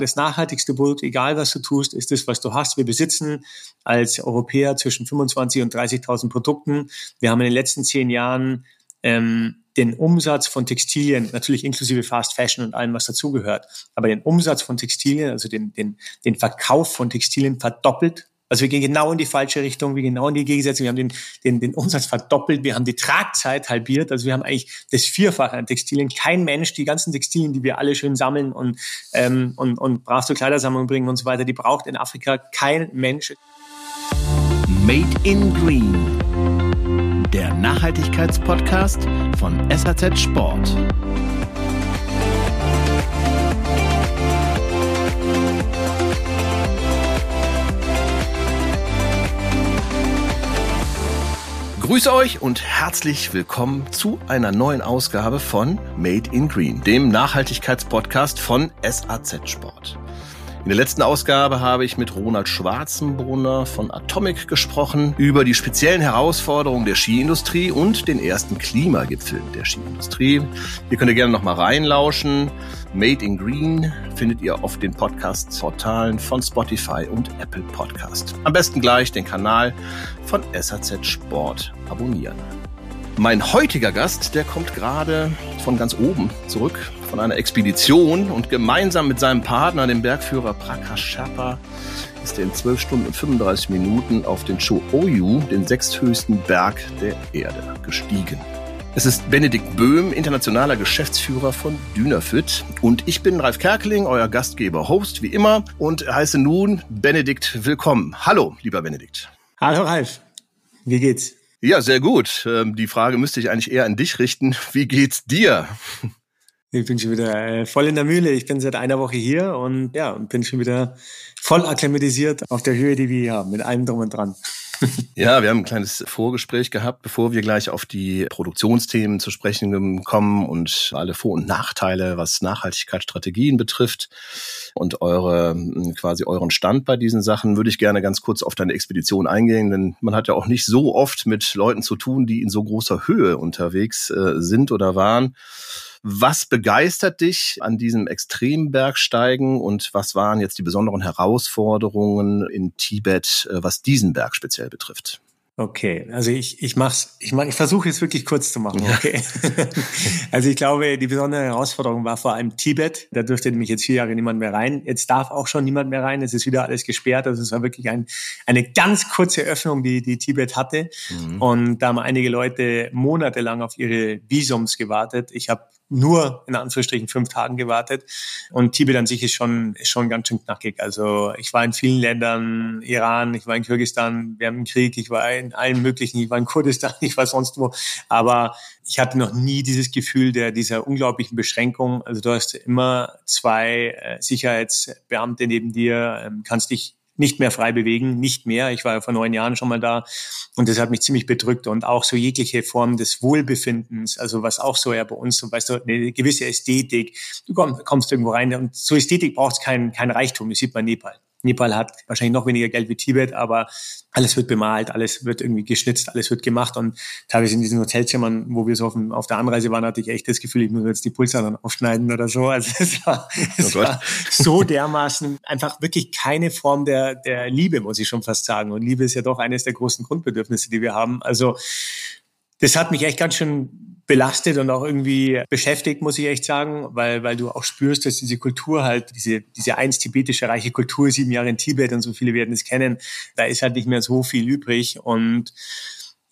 Das nachhaltigste Produkt, egal was du tust, ist das, was du hast. Wir besitzen als Europäer zwischen 25 und 30.000 Produkten. Wir haben in den letzten zehn Jahren ähm, den Umsatz von Textilien, natürlich inklusive Fast Fashion und allem, was dazugehört, aber den Umsatz von Textilien, also den, den, den Verkauf von Textilien verdoppelt. Also wir gehen genau in die falsche Richtung, wir gehen genau in die Gegensätze. Wir haben den, den, den Umsatz verdoppelt, wir haben die Tragzeit halbiert. Also wir haben eigentlich das Vierfache an Textilien. Kein Mensch, die ganzen Textilien, die wir alle schön sammeln und, ähm, und, und brav zur Kleidersammlung bringen und so weiter, die braucht in Afrika kein Mensch. Made in Green der Nachhaltigkeitspodcast von SAZ Sport. Grüße euch und herzlich willkommen zu einer neuen Ausgabe von Made in Green, dem Nachhaltigkeitspodcast von SAZ Sport. In der letzten Ausgabe habe ich mit Ronald Schwarzenbrunner von Atomic gesprochen über die speziellen Herausforderungen der Skiindustrie und den ersten Klimagipfel der Skiindustrie. Hier könnt ihr gerne noch mal reinlauschen. Made in Green findet ihr auf den Podcast-Portalen von Spotify und Apple Podcast. Am besten gleich den Kanal von SAZ Sport abonnieren. Mein heutiger Gast, der kommt gerade von ganz oben zurück, von einer Expedition und gemeinsam mit seinem Partner, dem Bergführer Prakash Sherpa, ist er in 12 Stunden und 35 Minuten auf den Cho-Oyu, den sechsthöchsten Berg der Erde, gestiegen. Es ist Benedikt Böhm, internationaler Geschäftsführer von Dynafit. Und ich bin Ralf Kerkeling, euer Gastgeber, Host wie immer und heiße nun Benedikt willkommen. Hallo, lieber Benedikt. Hallo Ralf, wie geht's? Ja, sehr gut. Ähm, die Frage müsste ich eigentlich eher an dich richten. Wie geht's dir? Ich bin schon wieder äh, voll in der Mühle. Ich bin seit einer Woche hier und ja, bin schon wieder voll akklimatisiert auf der Höhe, die wir hier haben, mit allem drum und dran. Ja, wir haben ein kleines Vorgespräch gehabt, bevor wir gleich auf die Produktionsthemen zu sprechen kommen und alle Vor- und Nachteile, was Nachhaltigkeitsstrategien betrifft und eure quasi euren Stand bei diesen Sachen, würde ich gerne ganz kurz auf deine Expedition eingehen, denn man hat ja auch nicht so oft mit Leuten zu tun, die in so großer Höhe unterwegs äh, sind oder waren. Was begeistert dich an diesem Extrembergsteigen und was waren jetzt die besonderen Herausforderungen in Tibet, äh, was diesen Berg speziell betrifft? Okay, also ich, ich mach's, ich mach, ich versuche jetzt wirklich kurz zu machen, okay. also ich glaube, die besondere Herausforderung war vor allem Tibet. Da dürfte nämlich jetzt vier Jahre niemand mehr rein. Jetzt darf auch schon niemand mehr rein. Es ist wieder alles gesperrt. Also es war wirklich ein, eine ganz kurze Öffnung, die, die Tibet hatte. Mhm. Und da haben einige Leute monatelang auf ihre Visums gewartet. Ich habe nur in Anführungsstrichen fünf Tagen gewartet. Und Tibet an sich ist schon, ist schon ganz schön knackig. Also ich war in vielen Ländern, Iran, ich war in Kirgistan, wir haben einen Krieg, ich war in allen möglichen, ich war in Kurdistan, ich war sonst wo. Aber ich hatte noch nie dieses Gefühl der, dieser unglaublichen Beschränkung. Also du hast immer zwei äh, Sicherheitsbeamte neben dir, ähm, kannst dich nicht mehr frei bewegen, nicht mehr. Ich war ja vor neun Jahren schon mal da und das hat mich ziemlich bedrückt und auch so jegliche Form des Wohlbefindens, also was auch so ja bei uns, so, weißt du, eine gewisse Ästhetik. Du kommst irgendwo rein und zur Ästhetik brauchst kein, kein Reichtum, das sieht man Nepal. Nepal hat wahrscheinlich noch weniger Geld wie Tibet, aber alles wird bemalt, alles wird irgendwie geschnitzt, alles wird gemacht und teilweise in diesen Hotelzimmern, wo wir so auf, auf der Anreise waren, hatte ich echt das Gefühl, ich muss jetzt die Pulsadern aufschneiden oder so. Also es war, es oh war so dermaßen einfach wirklich keine Form der, der Liebe, muss ich schon fast sagen. Und Liebe ist ja doch eines der großen Grundbedürfnisse, die wir haben. Also das hat mich echt ganz schön belastet und auch irgendwie beschäftigt, muss ich echt sagen, weil, weil du auch spürst, dass diese Kultur halt, diese, diese einst tibetische reiche Kultur, sieben Jahre in Tibet und so viele werden es kennen, da ist halt nicht mehr so viel übrig und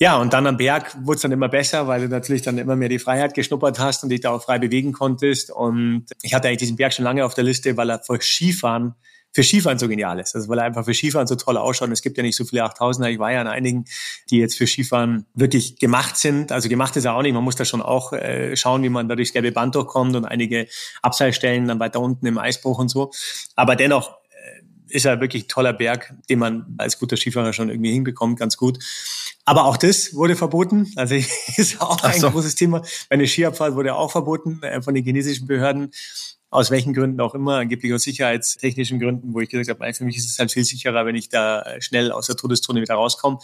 ja, und dann am Berg wurde es dann immer besser, weil du natürlich dann immer mehr die Freiheit geschnuppert hast und dich da auch frei bewegen konntest. Und ich hatte eigentlich diesen Berg schon lange auf der Liste, weil er vor Skifahren für Skifahren so genial ist. Also weil er einfach für Skifahren so toll ausschaut. Und es gibt ja nicht so viele 8000er. Ich war ja an einigen, die jetzt für Skifahren wirklich gemacht sind. Also gemacht ist er auch nicht. Man muss da schon auch äh, schauen, wie man da durchs gelbe Band durchkommt und einige Abseilstellen dann weiter unten im Eisbruch und so. Aber dennoch äh, ist er wirklich ein toller Berg, den man als guter Skifahrer schon irgendwie hinbekommt, ganz gut. Aber auch das wurde verboten. Also ist auch ein so. großes Thema. Meine Skiabfahrt wurde auch verboten äh, von den chinesischen Behörden. Aus welchen Gründen auch immer, angeblich aus sicherheitstechnischen Gründen, wo ich gesagt habe, für mich ist es halt viel sicherer, wenn ich da schnell aus der Todeszone wieder rauskomme.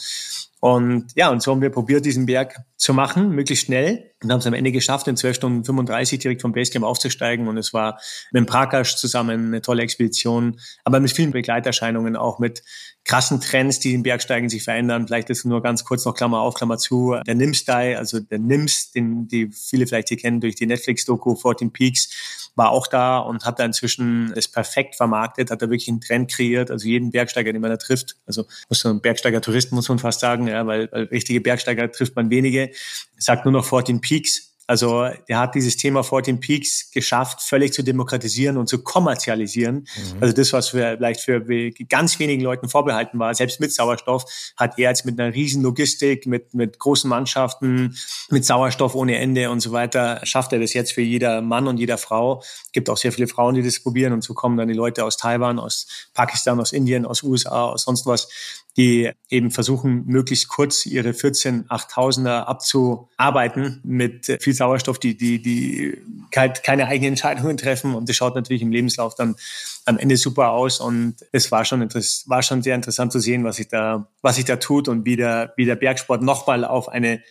Und ja, und so haben wir probiert, diesen Berg zu machen, möglichst schnell. Und haben es am Ende geschafft, in 12 Stunden 35 direkt vom Basecamp aufzusteigen. Und es war mit dem Prakash zusammen eine tolle Expedition, aber mit vielen Begleiterscheinungen, auch mit krassen Trends, die im Bergsteigen sich verändern. Vielleicht ist nur ganz kurz noch Klammer auf, Klammer zu. Der Nims-Style, also der Nims, den die viele vielleicht hier kennen durch die Netflix-Doku 14 Peaks, war auch da und hat da inzwischen es perfekt vermarktet, hat da wirklich einen Trend kreiert. Also jeden Bergsteiger, den man da trifft, also muss so ein Bergsteiger-Tourist, muss man fast sagen, ja, weil, weil richtige Bergsteiger trifft man wenige, sagt nur noch 14 Peaks also der hat dieses Thema 14 Peaks geschafft, völlig zu demokratisieren und zu kommerzialisieren. Mhm. Also das, was für, vielleicht für ganz wenigen Leuten vorbehalten war, selbst mit Sauerstoff, hat er jetzt mit einer riesen Logistik, mit, mit großen Mannschaften, mit Sauerstoff ohne Ende und so weiter, schafft er das jetzt für jeder Mann und jeder Frau. Es gibt auch sehr viele Frauen, die das probieren und so kommen dann die Leute aus Taiwan, aus Pakistan, aus Indien, aus USA, aus sonst was, die eben versuchen, möglichst kurz ihre 14 8000er abzuarbeiten mit viel Sauerstoff, die, die, die halt keine eigenen Entscheidungen treffen. Und das schaut natürlich im Lebenslauf dann am Ende super aus. Und es war schon, war schon sehr interessant zu sehen, was sich da, was sich da tut und wie der, wie der Bergsport nochmal auf eine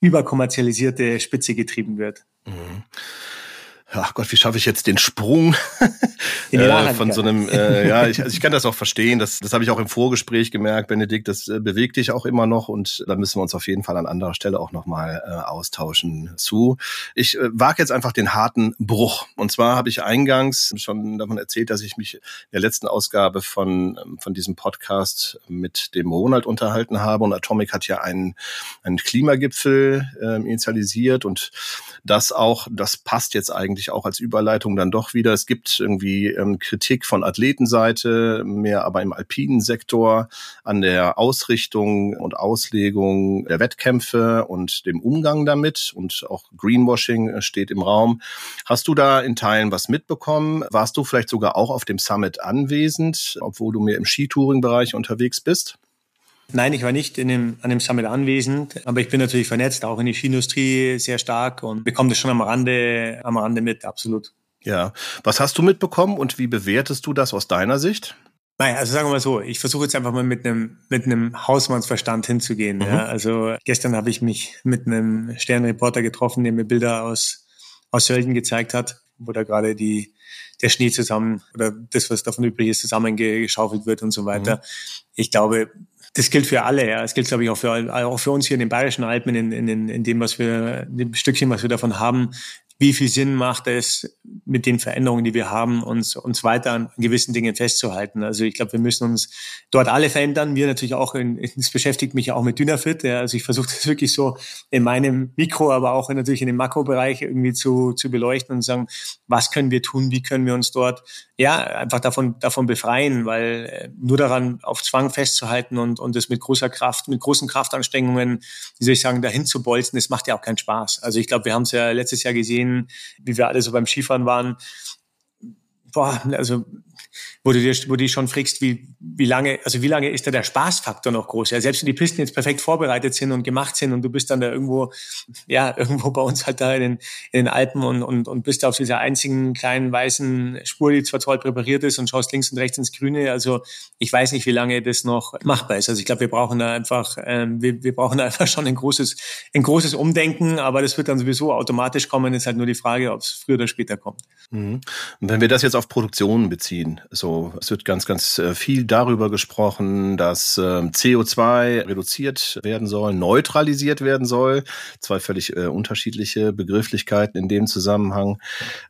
überkommerzialisierte Spitze getrieben wird. Mhm ach Gott, wie schaffe ich jetzt den Sprung äh, von so einem, äh, ja, ich, also ich kann das auch verstehen, das, das habe ich auch im Vorgespräch gemerkt, Benedikt, das äh, bewegt dich auch immer noch und da müssen wir uns auf jeden Fall an anderer Stelle auch nochmal äh, austauschen zu. Ich äh, wage jetzt einfach den harten Bruch und zwar habe ich eingangs schon davon erzählt, dass ich mich in der letzten Ausgabe von, ähm, von diesem Podcast mit dem Ronald unterhalten habe und Atomic hat ja einen, einen Klimagipfel äh, initialisiert und das auch, das passt jetzt eigentlich auch als Überleitung dann doch wieder. Es gibt irgendwie ähm, Kritik von Athletenseite, mehr aber im alpinen Sektor an der Ausrichtung und Auslegung der Wettkämpfe und dem Umgang damit und auch Greenwashing äh, steht im Raum. Hast du da in Teilen was mitbekommen? Warst du vielleicht sogar auch auf dem Summit anwesend, obwohl du mehr im Skitouring-Bereich unterwegs bist? Nein, ich war nicht in dem, an dem Summit anwesend, aber ich bin natürlich vernetzt, auch in die Skiindustrie sehr stark und bekomme das schon am Rande, am Rande mit, absolut. Ja. Was hast du mitbekommen und wie bewertest du das aus deiner Sicht? Naja, also sagen wir mal so, ich versuche jetzt einfach mal mit einem, mit einem Hausmannsverstand hinzugehen. Mhm. Ja. Also gestern habe ich mich mit einem Sternreporter getroffen, der mir Bilder aus, aus Sölden gezeigt hat, wo da gerade die, der Schnee zusammen oder das, was davon übrig ist, zusammengeschaufelt wird und so weiter. Mhm. Ich glaube, das gilt für alle, ja. Es gilt, glaube ich, auch für, auch für uns hier in den Bayerischen Alpen, in, in, in dem, was wir, dem Stückchen, was wir davon haben, wie viel Sinn macht es mit den Veränderungen, die wir haben, uns, uns weiter an gewissen Dingen festzuhalten. Also ich glaube, wir müssen uns dort alle verändern. Wir natürlich auch, es beschäftigt mich auch mit Dynafit. Ja, also ich versuche das wirklich so in meinem Mikro, aber auch natürlich in dem Makrobereich irgendwie zu, zu beleuchten und sagen, was können wir tun, wie können wir uns dort ja einfach davon, davon befreien, weil äh, nur daran auf Zwang festzuhalten und, und das mit großer Kraft, mit großen Kraftanstrengungen, wie soll ich sagen, dahin zu bolzen, das macht ja auch keinen Spaß. Also ich glaube, wir haben es ja letztes Jahr gesehen, wie wir alle so beim Skifahren waren. Boah, also wo du dir, wo du dich schon fragst, wie, wie lange, also wie lange ist da der Spaßfaktor noch groß? Ja, selbst wenn die Pisten jetzt perfekt vorbereitet sind und gemacht sind und du bist dann da irgendwo, ja, irgendwo bei uns halt da in den, in den Alpen und, und, und bist da auf dieser einzigen kleinen weißen Spur, die zwar toll präpariert ist und schaust links und rechts ins Grüne. Also ich weiß nicht, wie lange das noch machbar ist. Also ich glaube, wir brauchen da einfach, ähm, wir, wir brauchen da einfach schon ein großes, ein großes Umdenken, aber das wird dann sowieso automatisch kommen. Ist halt nur die Frage, ob es früher oder später kommt. Mhm. Und wenn wir das jetzt auf Produktionen beziehen, so, es wird ganz, ganz äh, viel darüber gesprochen, dass ähm, CO2 reduziert werden soll, neutralisiert werden soll. Zwei völlig äh, unterschiedliche Begrifflichkeiten in dem Zusammenhang.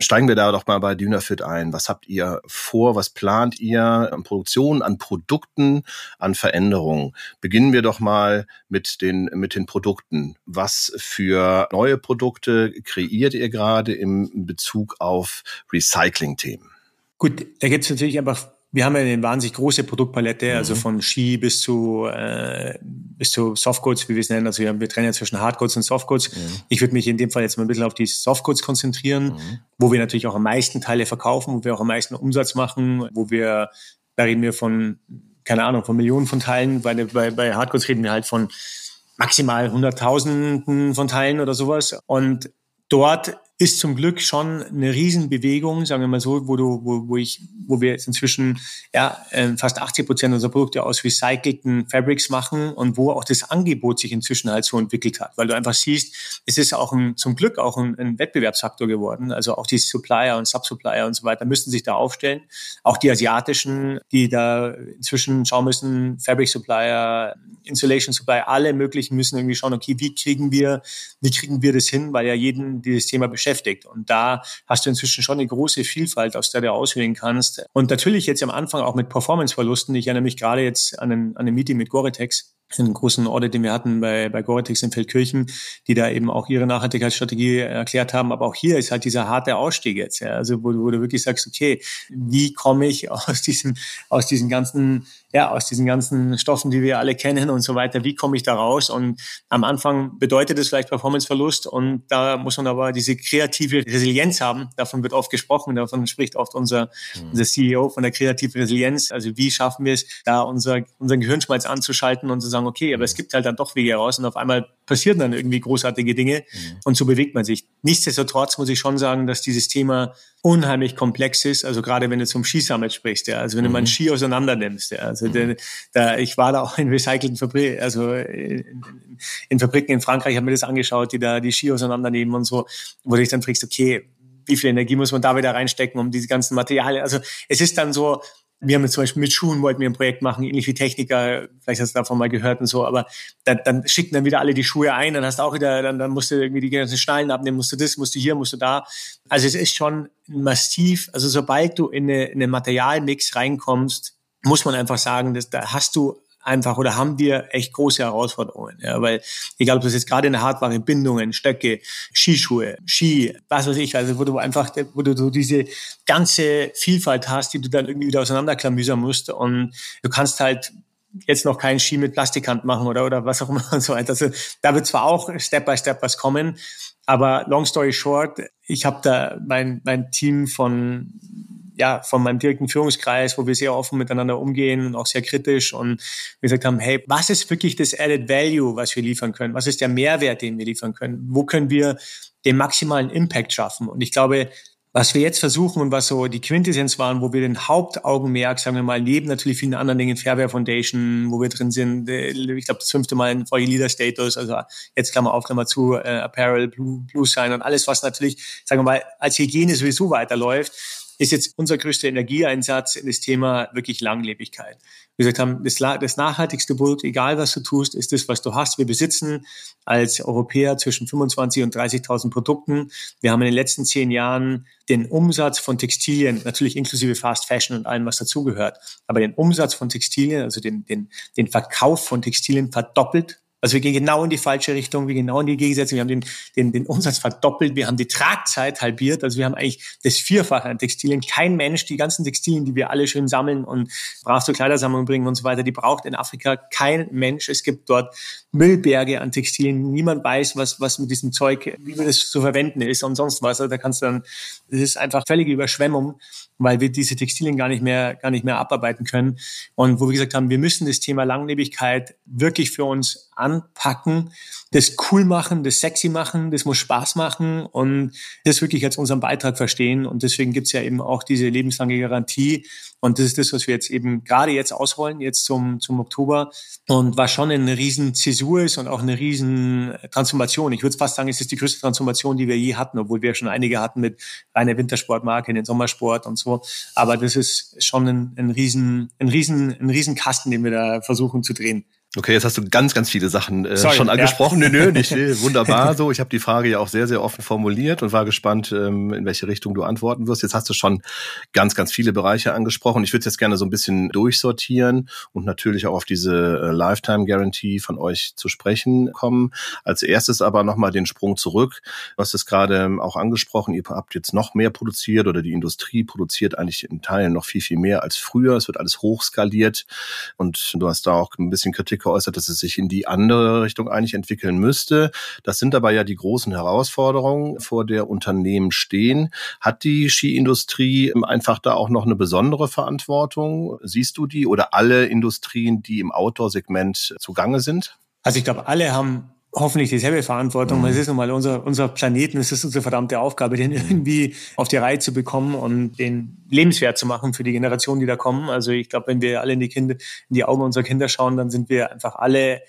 Steigen wir da doch mal bei Dynafit ein. Was habt ihr vor? Was plant ihr an Produktion, an Produkten, an Veränderungen? Beginnen wir doch mal mit den, mit den Produkten. Was für neue Produkte kreiert ihr gerade im Bezug auf Recycling-Themen? Gut, da gibt es natürlich einfach, wir haben ja eine wahnsinnig große Produktpalette, mhm. also von Ski bis zu äh, bis zu Softcodes, wie wir es nennen. Also wir, wir trennen ja zwischen Hardcodes und Softcodes. Mhm. Ich würde mich in dem Fall jetzt mal ein bisschen auf die Softcodes konzentrieren, mhm. wo wir natürlich auch am meisten Teile verkaufen, wo wir auch am meisten Umsatz machen, wo wir, da reden wir von, keine Ahnung, von Millionen von Teilen. Bei, bei, bei Hardcodes reden wir halt von maximal Hunderttausenden von Teilen oder sowas. Und dort ist zum Glück schon eine Riesenbewegung, sagen wir mal so, wo du, wo, wo ich, wo wir jetzt inzwischen ja äh, fast 80 Prozent unserer Produkte aus recycelten Fabrics machen und wo auch das Angebot sich inzwischen halt so entwickelt hat, weil du einfach siehst, es ist auch ein, zum Glück auch ein, ein Wettbewerbsfaktor geworden. Also auch die Supplier und Subsupplier und so weiter müssten sich da aufstellen. Auch die asiatischen, die da inzwischen schauen müssen, Fabric Supplier, Insulation Supplier, alle möglichen müssen irgendwie schauen, okay, wie kriegen wir, wie kriegen wir das hin, weil ja jeden dieses Thema beschäftigt. Und da hast du inzwischen schon eine große Vielfalt, aus der du auswählen kannst. Und natürlich jetzt am Anfang auch mit Performance-Verlusten. Ich erinnere mich gerade jetzt an ein, an ein Meeting mit Gore-Tex, einen großen Audit, den wir hatten bei, bei Gore-Tex in Feldkirchen, die da eben auch ihre Nachhaltigkeitsstrategie erklärt haben. Aber auch hier ist halt dieser harte Ausstieg jetzt, ja. Also wo, wo du wirklich sagst, okay, wie komme ich aus diesem, aus diesen ganzen ja, aus diesen ganzen Stoffen, die wir alle kennen und so weiter, wie komme ich da raus? Und am Anfang bedeutet es vielleicht Performanceverlust und da muss man aber diese kreative Resilienz haben. Davon wird oft gesprochen, davon spricht oft unser, mhm. unser CEO von der kreativen Resilienz. Also wie schaffen wir es, da unser, unseren Gehirnschmalz anzuschalten und zu sagen, okay, aber es gibt halt dann doch Wege raus und auf einmal passieren dann irgendwie großartige Dinge mhm. und so bewegt man sich. Nichtsdestotrotz muss ich schon sagen, dass dieses Thema unheimlich komplex ist. Also gerade wenn du zum Skisummit sprichst, ja, also wenn mhm. du mal einen Ski auseinander nimmst, ja, also mhm. der, da, ich war da auch in recycelten Fabriken, also in, in, Fabriken in Frankreich, habe mir das angeschaut, die da die Ski auseinandernehmen und so, wo du dich dann fragst, okay, wie viel Energie muss man da wieder reinstecken, um diese ganzen Materialien. Also es ist dann so, wir haben jetzt zum Beispiel mit Schuhen wollten wir ein Projekt machen, ähnlich wie Techniker, vielleicht hast du davon mal gehört und so, aber dann, dann schicken dann wieder alle die Schuhe ein, dann hast du auch wieder, dann, dann musst du irgendwie die ganzen Schnallen abnehmen, musst du das, musst du hier, musst du da. Also es ist schon massiv, also sobald du in, eine, in einen Materialmix reinkommst, muss man einfach sagen, dass da hast du einfach oder haben wir echt große Herausforderungen. Ja, weil egal, ob das jetzt gerade in der Hardware, Bindungen, Stöcke, Skischuhe, Ski, was weiß ich, also wo du einfach, wo du so diese ganze Vielfalt hast, die du dann irgendwie wieder auseinanderklamüsern musst und du kannst halt jetzt noch keinen Ski mit Plastikhand machen oder, oder was auch immer und so weiter. Also da wird zwar auch Step by Step was kommen, aber long story short, ich habe da mein, mein Team von ja, von meinem direkten Führungskreis, wo wir sehr offen miteinander umgehen und auch sehr kritisch und wir gesagt haben, hey, was ist wirklich das Added Value, was wir liefern können? Was ist der Mehrwert, den wir liefern können? Wo können wir den maximalen Impact schaffen? Und ich glaube, was wir jetzt versuchen und was so die Quintessenz waren, wo wir den Hauptaugenmerk, sagen wir mal, neben natürlich vielen anderen Dingen, Fairware Foundation, wo wir drin sind, äh, ich glaube das fünfte Mal in VE Leader Status, also jetzt Klammer auf, Klammer zu, äh, Apparel, Blue, Blue Sign und alles, was natürlich, sagen wir mal, als Hygiene sowieso weiterläuft, ist jetzt unser größter Energieeinsatz in das Thema wirklich Langlebigkeit. Wir gesagt haben, das, das nachhaltigste Produkt, egal was du tust, ist das, was du hast. Wir besitzen als Europäer zwischen 25 und 30.000 Produkten. Wir haben in den letzten zehn Jahren den Umsatz von Textilien, natürlich inklusive Fast Fashion und allem, was dazugehört, aber den Umsatz von Textilien, also den, den, den Verkauf von Textilien verdoppelt also wir gehen genau in die falsche Richtung, wir gehen genau in die Gegensätze. Wir haben den, den, den Umsatz verdoppelt, wir haben die Tragzeit halbiert. Also wir haben eigentlich das Vierfache an Textilien. Kein Mensch, die ganzen Textilien, die wir alle schön sammeln und brav zur Kleidersammlung bringen und so weiter, die braucht in Afrika kein Mensch. Es gibt dort Müllberge an Textilien. Niemand weiß, was, was mit diesem Zeug, wie das zu verwenden ist und sonst was. Also da kannst du dann, das ist einfach völlige Überschwemmung weil wir diese Textilien gar nicht mehr, gar nicht mehr abarbeiten können. Und wo wir gesagt haben, wir müssen das Thema Langlebigkeit wirklich für uns anpacken, das cool machen, das sexy machen, das muss Spaß machen und das wirklich als unseren Beitrag verstehen. Und deswegen gibt's ja eben auch diese lebenslange Garantie. Und das ist das, was wir jetzt eben gerade jetzt ausrollen, jetzt zum, zum Oktober. Und was schon eine riesen Zäsur ist und auch eine riesen Transformation. Ich würde fast sagen, es ist die größte Transformation, die wir je hatten, obwohl wir schon einige hatten mit reiner Wintersportmarke, in den Sommersport und so. Aber das ist schon ein, ein riesen, ein riesen, ein riesen Kasten, den wir da versuchen zu drehen. Okay, jetzt hast du ganz, ganz viele Sachen äh, Sorry, schon angesprochen. Ja. Nö, nö, nicht wunderbar so. Ich habe die Frage ja auch sehr, sehr offen formuliert und war gespannt, ähm, in welche Richtung du antworten wirst. Jetzt hast du schon ganz, ganz viele Bereiche angesprochen. Ich würde jetzt gerne so ein bisschen durchsortieren und natürlich auch auf diese äh, Lifetime Guarantee von euch zu sprechen kommen. Als erstes aber nochmal den Sprung zurück. Du hast es gerade ähm, auch angesprochen, ihr habt jetzt noch mehr produziert oder die Industrie produziert eigentlich in Teilen noch viel, viel mehr als früher. Es wird alles hochskaliert und du hast da auch ein bisschen Kritik geäußert, dass es sich in die andere Richtung eigentlich entwickeln müsste. Das sind aber ja die großen Herausforderungen, vor der Unternehmen stehen. Hat die Skiindustrie einfach da auch noch eine besondere Verantwortung? Siehst du die oder alle Industrien, die im Outdoor-Segment zugange sind? Also ich glaube, alle haben hoffentlich dieselbe Verantwortung. Mhm. Es ist nun mal unser, unser Planeten, es ist unsere verdammte Aufgabe, den irgendwie auf die Reihe zu bekommen und den lebenswert zu machen für die Generationen, die da kommen. Also ich glaube, wenn wir alle in die Kinder, in die Augen unserer Kinder schauen, dann sind wir einfach alle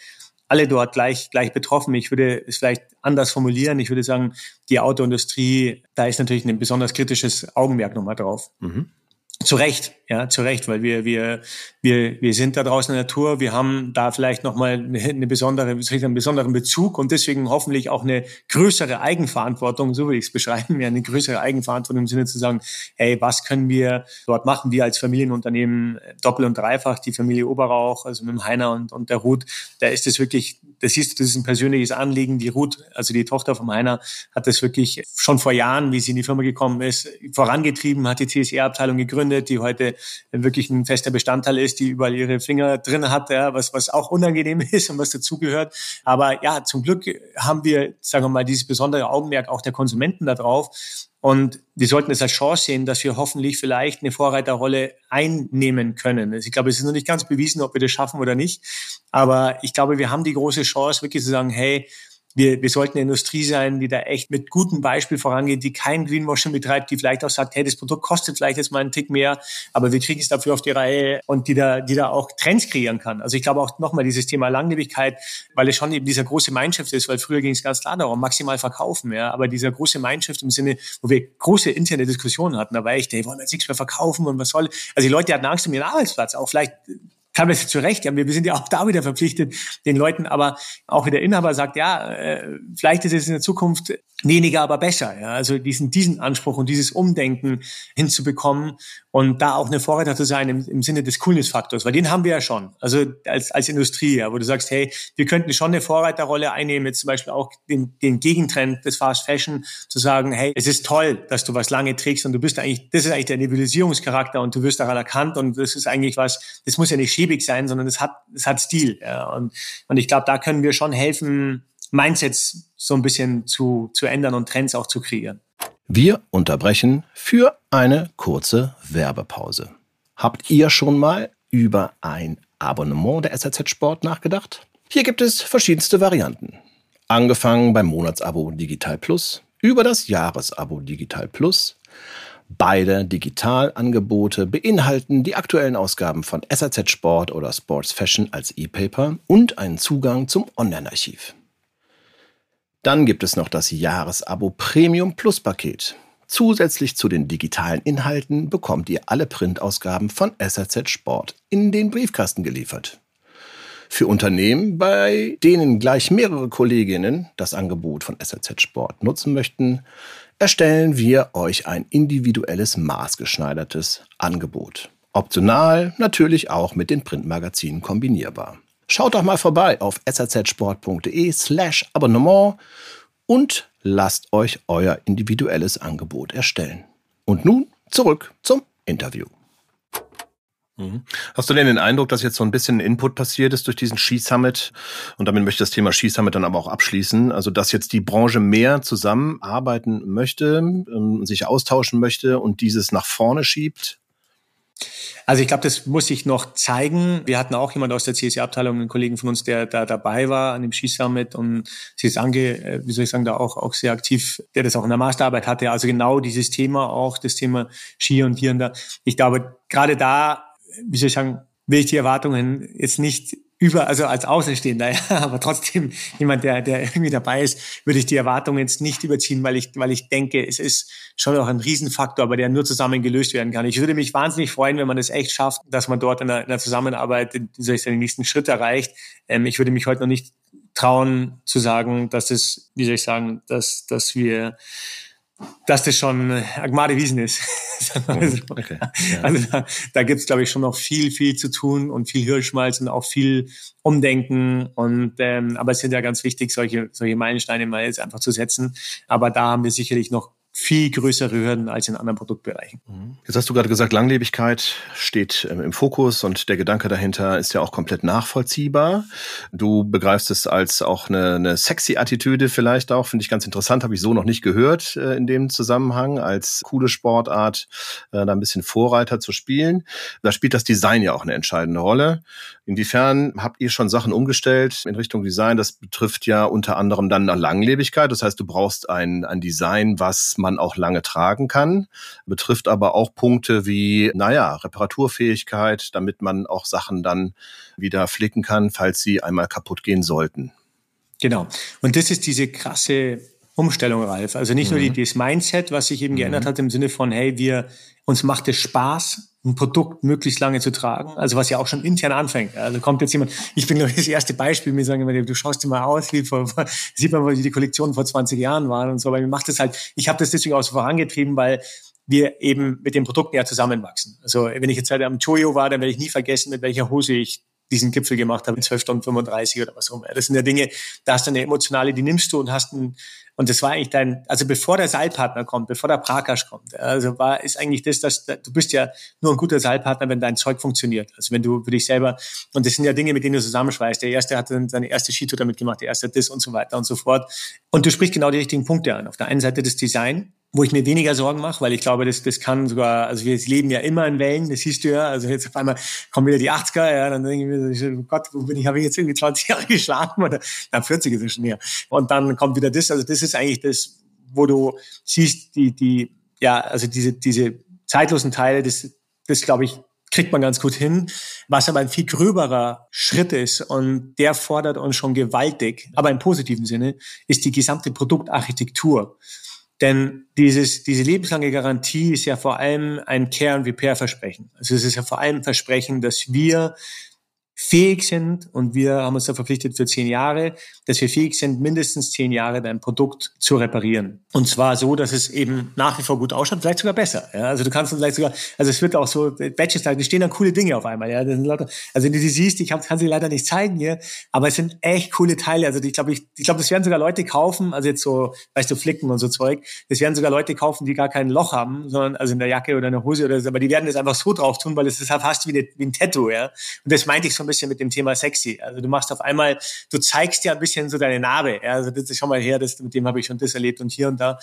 alle dort gleich, gleich betroffen. Ich würde es vielleicht anders formulieren. Ich würde sagen, die Autoindustrie, da ist natürlich ein besonders kritisches Augenmerk nochmal drauf. Mhm. Zu Recht, ja, zu Recht, weil wir, wir, wir, wir sind da draußen in der Natur, wir haben da vielleicht nochmal eine, besondere, einen besonderen Bezug und deswegen hoffentlich auch eine größere Eigenverantwortung, so will ich es beschreiben, ja, eine größere Eigenverantwortung im Sinne zu sagen, hey, was können wir dort machen? Wir als Familienunternehmen doppelt und dreifach, die Familie Oberrauch, also mit dem Heiner und, und der Ruth, da ist es wirklich, das ist, das ist ein persönliches Anliegen. Die Ruth, also die Tochter vom Heiner, hat das wirklich schon vor Jahren, wie sie in die Firma gekommen ist, vorangetrieben, hat die CSR-Abteilung gegründet, die heute wirklich ein fester Bestandteil ist, die überall ihre Finger drin hat, ja, was, was auch unangenehm ist und was dazugehört. Aber ja, zum Glück haben wir, sagen wir mal, dieses besondere Augenmerk auch der Konsumenten darauf. Und wir sollten es als Chance sehen, dass wir hoffentlich vielleicht eine Vorreiterrolle einnehmen können. Also ich glaube, es ist noch nicht ganz bewiesen, ob wir das schaffen oder nicht. Aber ich glaube, wir haben die große Chance, wirklich zu sagen, hey, wir, wir sollten eine Industrie sein, die da echt mit gutem Beispiel vorangeht, die kein Greenwashing betreibt, die vielleicht auch sagt, hey, das Produkt kostet vielleicht jetzt mal einen Tick mehr, aber wir kriegen es dafür auf die Reihe und die da, die da auch Trends kreieren kann. Also ich glaube auch nochmal dieses Thema Langlebigkeit, weil es schon eben dieser große Mindshift ist, weil früher ging es ganz klar darum, maximal verkaufen, ja, aber dieser große Mindshift im Sinne, wo wir große interne Diskussionen hatten, da war ich, hey, wollen wir jetzt nichts mehr verkaufen und was soll, also die Leute hatten Angst um ihren Arbeitsplatz, auch vielleicht teilweise zu Recht, ja, wir sind ja auch da wieder verpflichtet, den Leuten, aber auch wie der Inhaber sagt, ja, äh, vielleicht ist es in der Zukunft weniger, aber besser. Ja? Also diesen, diesen Anspruch und dieses Umdenken hinzubekommen und da auch eine Vorreiter zu sein im, im Sinne des Coolness-Faktors, weil den haben wir ja schon, also als, als Industrie, ja, wo du sagst, hey, wir könnten schon eine Vorreiterrolle einnehmen, jetzt zum Beispiel auch den, den Gegentrend des Fast Fashion, zu sagen, hey, es ist toll, dass du was lange trägst und du bist eigentlich, das ist eigentlich der Nebulisierungscharakter und du wirst daran erkannt und das ist eigentlich was, das muss ja nicht schäbig sein, sondern es hat, es hat Stil. Ja? Und, und ich glaube, da können wir schon helfen, Mindsets so ein bisschen zu, zu ändern und Trends auch zu kreieren. Wir unterbrechen für eine kurze Werbepause. Habt ihr schon mal über ein Abonnement der SRZ Sport nachgedacht? Hier gibt es verschiedenste Varianten. Angefangen beim Monatsabo Digital Plus, über das Jahresabo Digital Plus. Beide Digitalangebote beinhalten die aktuellen Ausgaben von SRZ Sport oder Sports Fashion als E-Paper und einen Zugang zum Online-Archiv. Dann gibt es noch das Jahresabo Premium Plus Paket. Zusätzlich zu den digitalen Inhalten bekommt ihr alle Printausgaben von SRZ Sport in den Briefkasten geliefert. Für Unternehmen, bei denen gleich mehrere Kolleginnen das Angebot von SRZ Sport nutzen möchten, erstellen wir euch ein individuelles maßgeschneidertes Angebot. Optional natürlich auch mit den Printmagazinen kombinierbar. Schaut doch mal vorbei auf srzsport.de slash Abonnement und lasst euch euer individuelles Angebot erstellen. Und nun zurück zum Interview. Mhm. Hast du denn den Eindruck, dass jetzt so ein bisschen Input passiert ist durch diesen Ski-Summit? Und damit möchte ich das Thema Ski-Summit dann aber auch abschließen. Also, dass jetzt die Branche mehr zusammenarbeiten möchte, ähm, sich austauschen möchte und dieses nach vorne schiebt? Also ich glaube, das muss sich noch zeigen. Wir hatten auch jemand aus der CSR-Abteilung, einen Kollegen von uns, der da dabei war an dem Skisummit und sie ist ange, äh, wie soll ich sagen, da auch, auch sehr aktiv, der das auch in der Masterarbeit hatte. Also genau dieses Thema auch, das Thema Ski und hier und da. Ich glaube, gerade da, wie soll ich sagen, will ich die Erwartungen jetzt nicht über, also als Außenstehender, ja, aber trotzdem jemand, der, der irgendwie dabei ist, würde ich die Erwartungen jetzt nicht überziehen, weil ich, weil ich denke, es ist schon auch ein Riesenfaktor, aber der nur zusammen gelöst werden kann. Ich würde mich wahnsinnig freuen, wenn man es echt schafft, dass man dort in der, in der Zusammenarbeit, soll ich sagen, den nächsten Schritt erreicht. Ähm, ich würde mich heute noch nicht trauen zu sagen, dass es, wie soll ich sagen, dass, dass wir dass das schon Agmade Wiesen ist. also, okay, ja. also da, da gibt es, glaube ich, schon noch viel, viel zu tun und viel Hirschmalz und auch viel Umdenken. Und ähm, aber es sind ja ganz wichtig, solche, solche Meilensteine mal jetzt einfach zu setzen. Aber da haben wir sicherlich noch viel größere Hürden als in anderen Produktbereichen. Mhm. Jetzt hast du gerade gesagt, Langlebigkeit steht ähm, im Fokus und der Gedanke dahinter ist ja auch komplett nachvollziehbar. Du begreifst es als auch eine, eine sexy Attitüde vielleicht auch, finde ich ganz interessant, habe ich so noch nicht gehört äh, in dem Zusammenhang, als coole Sportart äh, da ein bisschen Vorreiter zu spielen. Da spielt das Design ja auch eine entscheidende Rolle. Inwiefern habt ihr schon Sachen umgestellt in Richtung Design? Das betrifft ja unter anderem dann Langlebigkeit. Das heißt, du brauchst ein, ein Design, was man auch lange tragen kann. Betrifft aber auch Punkte wie, naja, Reparaturfähigkeit, damit man auch Sachen dann wieder flicken kann, falls sie einmal kaputt gehen sollten. Genau. Und das ist diese krasse Umstellung, Ralf. Also nicht mhm. nur die, das Mindset, was sich eben mhm. geändert hat im Sinne von, hey, wir, uns macht es Spaß, ein Produkt möglichst lange zu tragen. Also was ja auch schon intern anfängt. Also kommt jetzt jemand, ich bin glaube ich das erste Beispiel, mir sagen immer, du schaust dir mal aus, wie vor, sieht man, wie die Kollektionen vor 20 Jahren waren und so. Aber mir macht das halt, ich habe das deswegen auch so vorangetrieben, weil wir eben mit den Produkten ja zusammenwachsen. Also wenn ich jetzt halt am Choyo war, dann werde ich nie vergessen, mit welcher Hose ich diesen Gipfel gemacht habe, in 12 Stunden 35 oder was auch immer. Das sind ja Dinge, da hast du eine emotionale, die nimmst du und hast ein, und das war eigentlich dein, also bevor der Seilpartner kommt, bevor der Prakash kommt, also war, ist eigentlich das, dass du bist ja nur ein guter Seilpartner, wenn dein Zeug funktioniert. Also wenn du für dich selber, und das sind ja Dinge, mit denen du zusammenschweißt. Der erste hat dann seine erste Skitour damit gemacht, der erste hat das und so weiter und so fort. Und du sprichst genau die richtigen Punkte an. Auf der einen Seite das Design, wo ich mir weniger Sorgen mache, weil ich glaube, das, das kann sogar, also wir leben ja immer in Wellen, das siehst du ja, also jetzt auf einmal kommen wieder die 80er, ja, dann denke ich mir, oh Gott, wo bin ich, habe ich jetzt irgendwie 20 Jahre geschlafen oder, na, 40 ist es schon her. Und dann kommt wieder das, also das ist eigentlich das, wo du siehst, die, die, ja, also diese, diese zeitlosen Teile, das, das glaube ich, kriegt man ganz gut hin. Was aber ein viel gröberer Schritt ist und der fordert uns schon gewaltig, aber im positiven Sinne, ist die gesamte Produktarchitektur. Denn dieses, diese lebenslange Garantie ist ja vor allem ein Care- und Repair-Versprechen. Also es ist ja vor allem ein Versprechen, dass wir fähig sind, und wir haben uns da verpflichtet für zehn Jahre, dass wir fähig sind, mindestens zehn Jahre dein Produkt zu reparieren. Und zwar so, dass es eben nach wie vor gut ausschaut, vielleicht sogar besser. Ja? Also du kannst vielleicht sogar, also es wird auch so, Badges, da stehen dann coole Dinge auf einmal. Ja? Das sind Leute, also wenn du sie siehst, ich hab, kann sie leider nicht zeigen hier, aber es sind echt coole Teile. Also ich glaube, ich, ich glaube, das werden sogar Leute kaufen, also jetzt so, weißt du, Flicken und so Zeug, das werden sogar Leute kaufen, die gar kein Loch haben, sondern also in der Jacke oder in der Hose oder so, aber die werden das einfach so drauf tun, weil es ist halt fast wie, eine, wie ein Tattoo. Ja? Und das meinte ich so ein bisschen mit dem Thema sexy. Also du machst auf einmal, du zeigst ja ein bisschen so deine Narbe. Ja? Also das ist schon mal her, das, mit dem habe ich schon das erlebt und hier und da.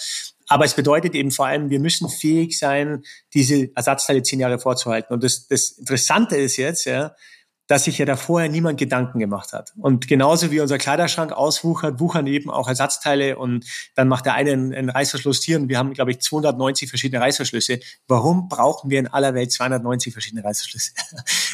Aber es bedeutet eben vor allem, wir müssen fähig sein, diese Ersatzteile zehn Jahre vorzuhalten. Und das, das Interessante ist jetzt, ja, dass sich ja da vorher niemand Gedanken gemacht hat. Und genauso wie unser Kleiderschrank auswuchert, wuchern eben auch Ersatzteile und dann macht der eine einen, Reißverschluss hier und wir haben, glaube ich, 290 verschiedene Reißverschlüsse. Warum brauchen wir in aller Welt 290 verschiedene Reißverschlüsse?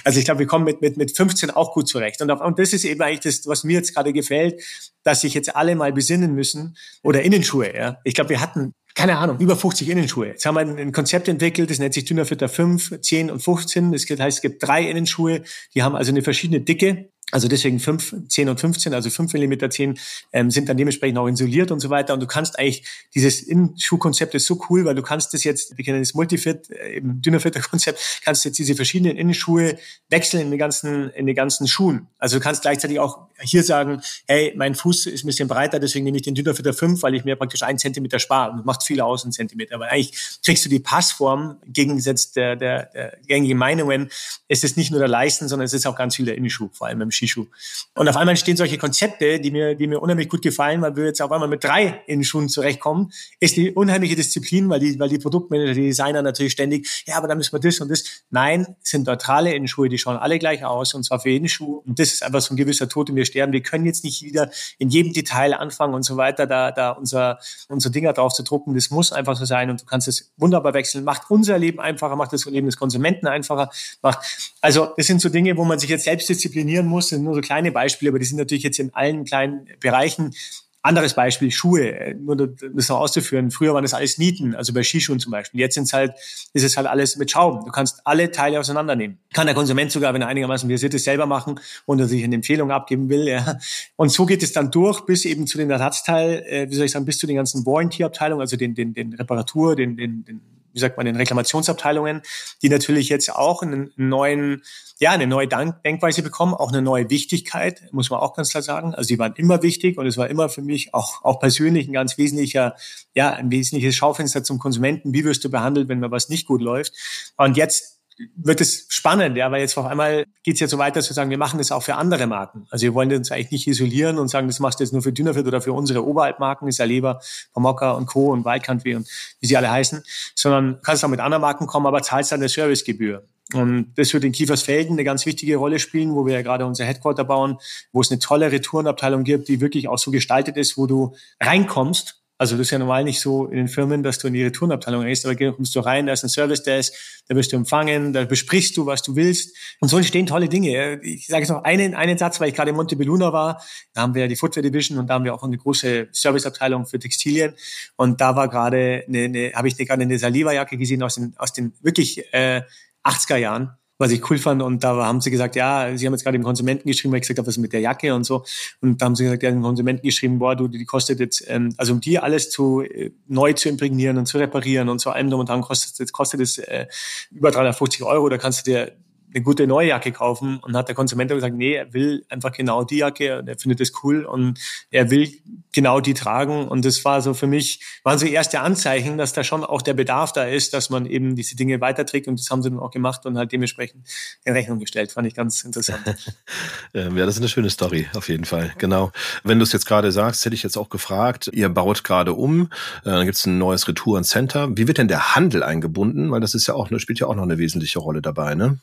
Also ich glaube, wir kommen mit, mit, mit 15 auch gut zurecht. Und, und das ist eben eigentlich das, was mir jetzt gerade gefällt, dass sich jetzt alle mal besinnen müssen oder Innenschuhe. Ja. Ich glaube, wir hatten keine Ahnung, über 50 Innenschuhe. Jetzt haben wir ein Konzept entwickelt, das nennt sich Dünnerfitter 5, 10 und 15. Das heißt, es gibt drei Innenschuhe, die haben also eine verschiedene Dicke. Also deswegen 5, 10 und 15, also 5 Millimeter 10 ähm, sind dann dementsprechend auch isoliert und so weiter. Und du kannst eigentlich, dieses Innenschuhkonzept ist so cool, weil du kannst das jetzt, wir kennen das Multifit, äh, eben Dünnerfitter-Konzept, kannst jetzt diese verschiedenen Innenschuhe wechseln in den ganzen, in den ganzen Schuhen. Also du kannst gleichzeitig auch hier sagen, hey, mein Fuß ist ein bisschen breiter, deswegen nehme ich den Dünnerfitter 5, weil ich mir praktisch einen Zentimeter spare. Und das macht viel aus, einen Zentimeter. Aber eigentlich kriegst du die Passform, gegengesetzt der, der, der gängigen Meinungen, ist es nicht nur der Leisten, sondern es ist auch ganz viel der Innenschuh, vor allem im Skischuh. Und auf einmal entstehen solche Konzepte, die mir, die mir unheimlich gut gefallen, weil wir jetzt auf einmal mit drei Innenschuhen zurechtkommen, ist die unheimliche Disziplin, weil die, weil die Produktmanager, die Designer natürlich ständig, ja, aber dann müssen wir das und das. Nein, sind neutrale Innenschuhe, die schauen alle gleich aus, und zwar für jeden Schuh. Und das ist einfach so ein gewisser Tod und wir sterben. Wir können jetzt nicht wieder in jedem Detail anfangen und so weiter, da, da unser, unser Dinger drauf zu drucken. Das muss einfach so sein und du kannst es wunderbar wechseln. Macht unser Leben einfacher, macht das Leben des Konsumenten einfacher, macht, also, das sind so Dinge, wo man sich jetzt selbst disziplinieren muss, sind nur so kleine Beispiele, aber die sind natürlich jetzt in allen kleinen Bereichen. Anderes Beispiel, Schuhe, nur das noch auszuführen. Früher waren das alles Nieten, also bei Skischuhen zum Beispiel. Jetzt sind's halt, ist es halt alles mit Schrauben. Du kannst alle Teile auseinandernehmen. Kann der Konsument sogar, wenn er einigermaßen versiert ist, selber machen und er sich eine Empfehlung abgeben will. Ja. Und so geht es dann durch bis eben zu den Ersatzteil, äh, wie soll ich sagen, bis zu den ganzen Warranty-Abteilungen, also den, den, den Reparatur, den, den, den wie sagt man, den Reklamationsabteilungen, die natürlich jetzt auch einen neuen ja, eine neue Denkweise bekommen, auch eine neue Wichtigkeit, muss man auch ganz klar sagen. Also die waren immer wichtig und es war immer für mich auch, auch persönlich ein ganz wesentlicher, ja, ein wesentliches Schaufenster zum Konsumenten. Wie wirst du behandelt, wenn mal was nicht gut läuft? Und jetzt wird es spannend, ja, weil jetzt auf einmal geht es ja so weiter zu sagen, wir machen das auch für andere Marken. Also wir wollen uns eigentlich nicht isolieren und sagen, das machst du jetzt nur für Dünnerfit oder für unsere Oberaltmarken, ist ja Leber, Pomokka und Co. und Wild Country und wie sie alle heißen, sondern kannst auch mit anderen Marken kommen, aber zahlst dann eine Servicegebühr. Und das wird in Kiefersfelden eine ganz wichtige Rolle spielen, wo wir ja gerade unser Headquarter bauen, wo es eine tolle Retourenabteilung gibt, die wirklich auch so gestaltet ist, wo du reinkommst also das ist ja normal nicht so in den Firmen, dass du in die Retourenabteilung gehst, aber kommst du rein, da ist ein Service Desk, da wirst du empfangen, da besprichst du, was du willst. Und so entstehen tolle Dinge. Ich sage jetzt noch einen, einen Satz, weil ich gerade in Montebelluna war. Da haben wir ja die Footwear Division und da haben wir auch eine große Serviceabteilung für Textilien. Und da war gerade eine, eine habe ich gerade eine Saliva-Jacke gesehen aus den, aus den wirklich äh, 80er Jahren was ich cool fand. Und da haben sie gesagt, ja, sie haben jetzt gerade dem Konsumenten geschrieben, weil ich gesagt habe, was ist mit der Jacke und so. Und da haben sie gesagt, ja, dem Konsumenten geschrieben, boah, du, die kostet jetzt, ähm, also um die alles zu äh, neu zu imprägnieren und zu reparieren und so allem drum und dran kostet, jetzt kostet es äh, über 350 Euro. Da kannst du dir eine gute neue Jacke kaufen und hat der Konsument gesagt, nee, er will einfach genau die Jacke und er findet das cool und er will genau die tragen und das war so für mich, waren so erste Anzeichen, dass da schon auch der Bedarf da ist, dass man eben diese Dinge weiterträgt und das haben sie dann auch gemacht und halt dementsprechend in Rechnung gestellt. Fand ich ganz interessant. ja, das ist eine schöne Story, auf jeden Fall, genau. Wenn du es jetzt gerade sagst, hätte ich jetzt auch gefragt, ihr baut gerade um, äh, dann gibt es ein neues Retourencenter. Wie wird denn der Handel eingebunden? Weil das ist ja auch, spielt ja auch noch eine wesentliche Rolle dabei, ne?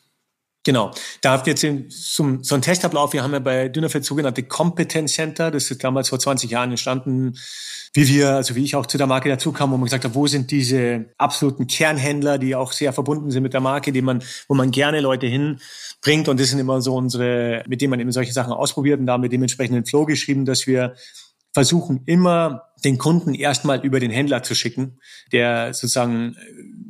Genau. Da habt ihr jetzt zum, so einen Testablauf. Wir haben ja bei Dünnerfett sogenannte Competence Center. Das ist damals vor 20 Jahren entstanden, wie wir, also wie ich auch zu der Marke dazu kam, wo man gesagt hat, wo sind diese absoluten Kernhändler, die auch sehr verbunden sind mit der Marke, die man, wo man gerne Leute hinbringt. Und das sind immer so unsere, mit denen man eben solche Sachen ausprobiert. Und da haben wir dementsprechend einen Flow geschrieben, dass wir versuchen immer den Kunden erstmal über den Händler zu schicken, der sozusagen,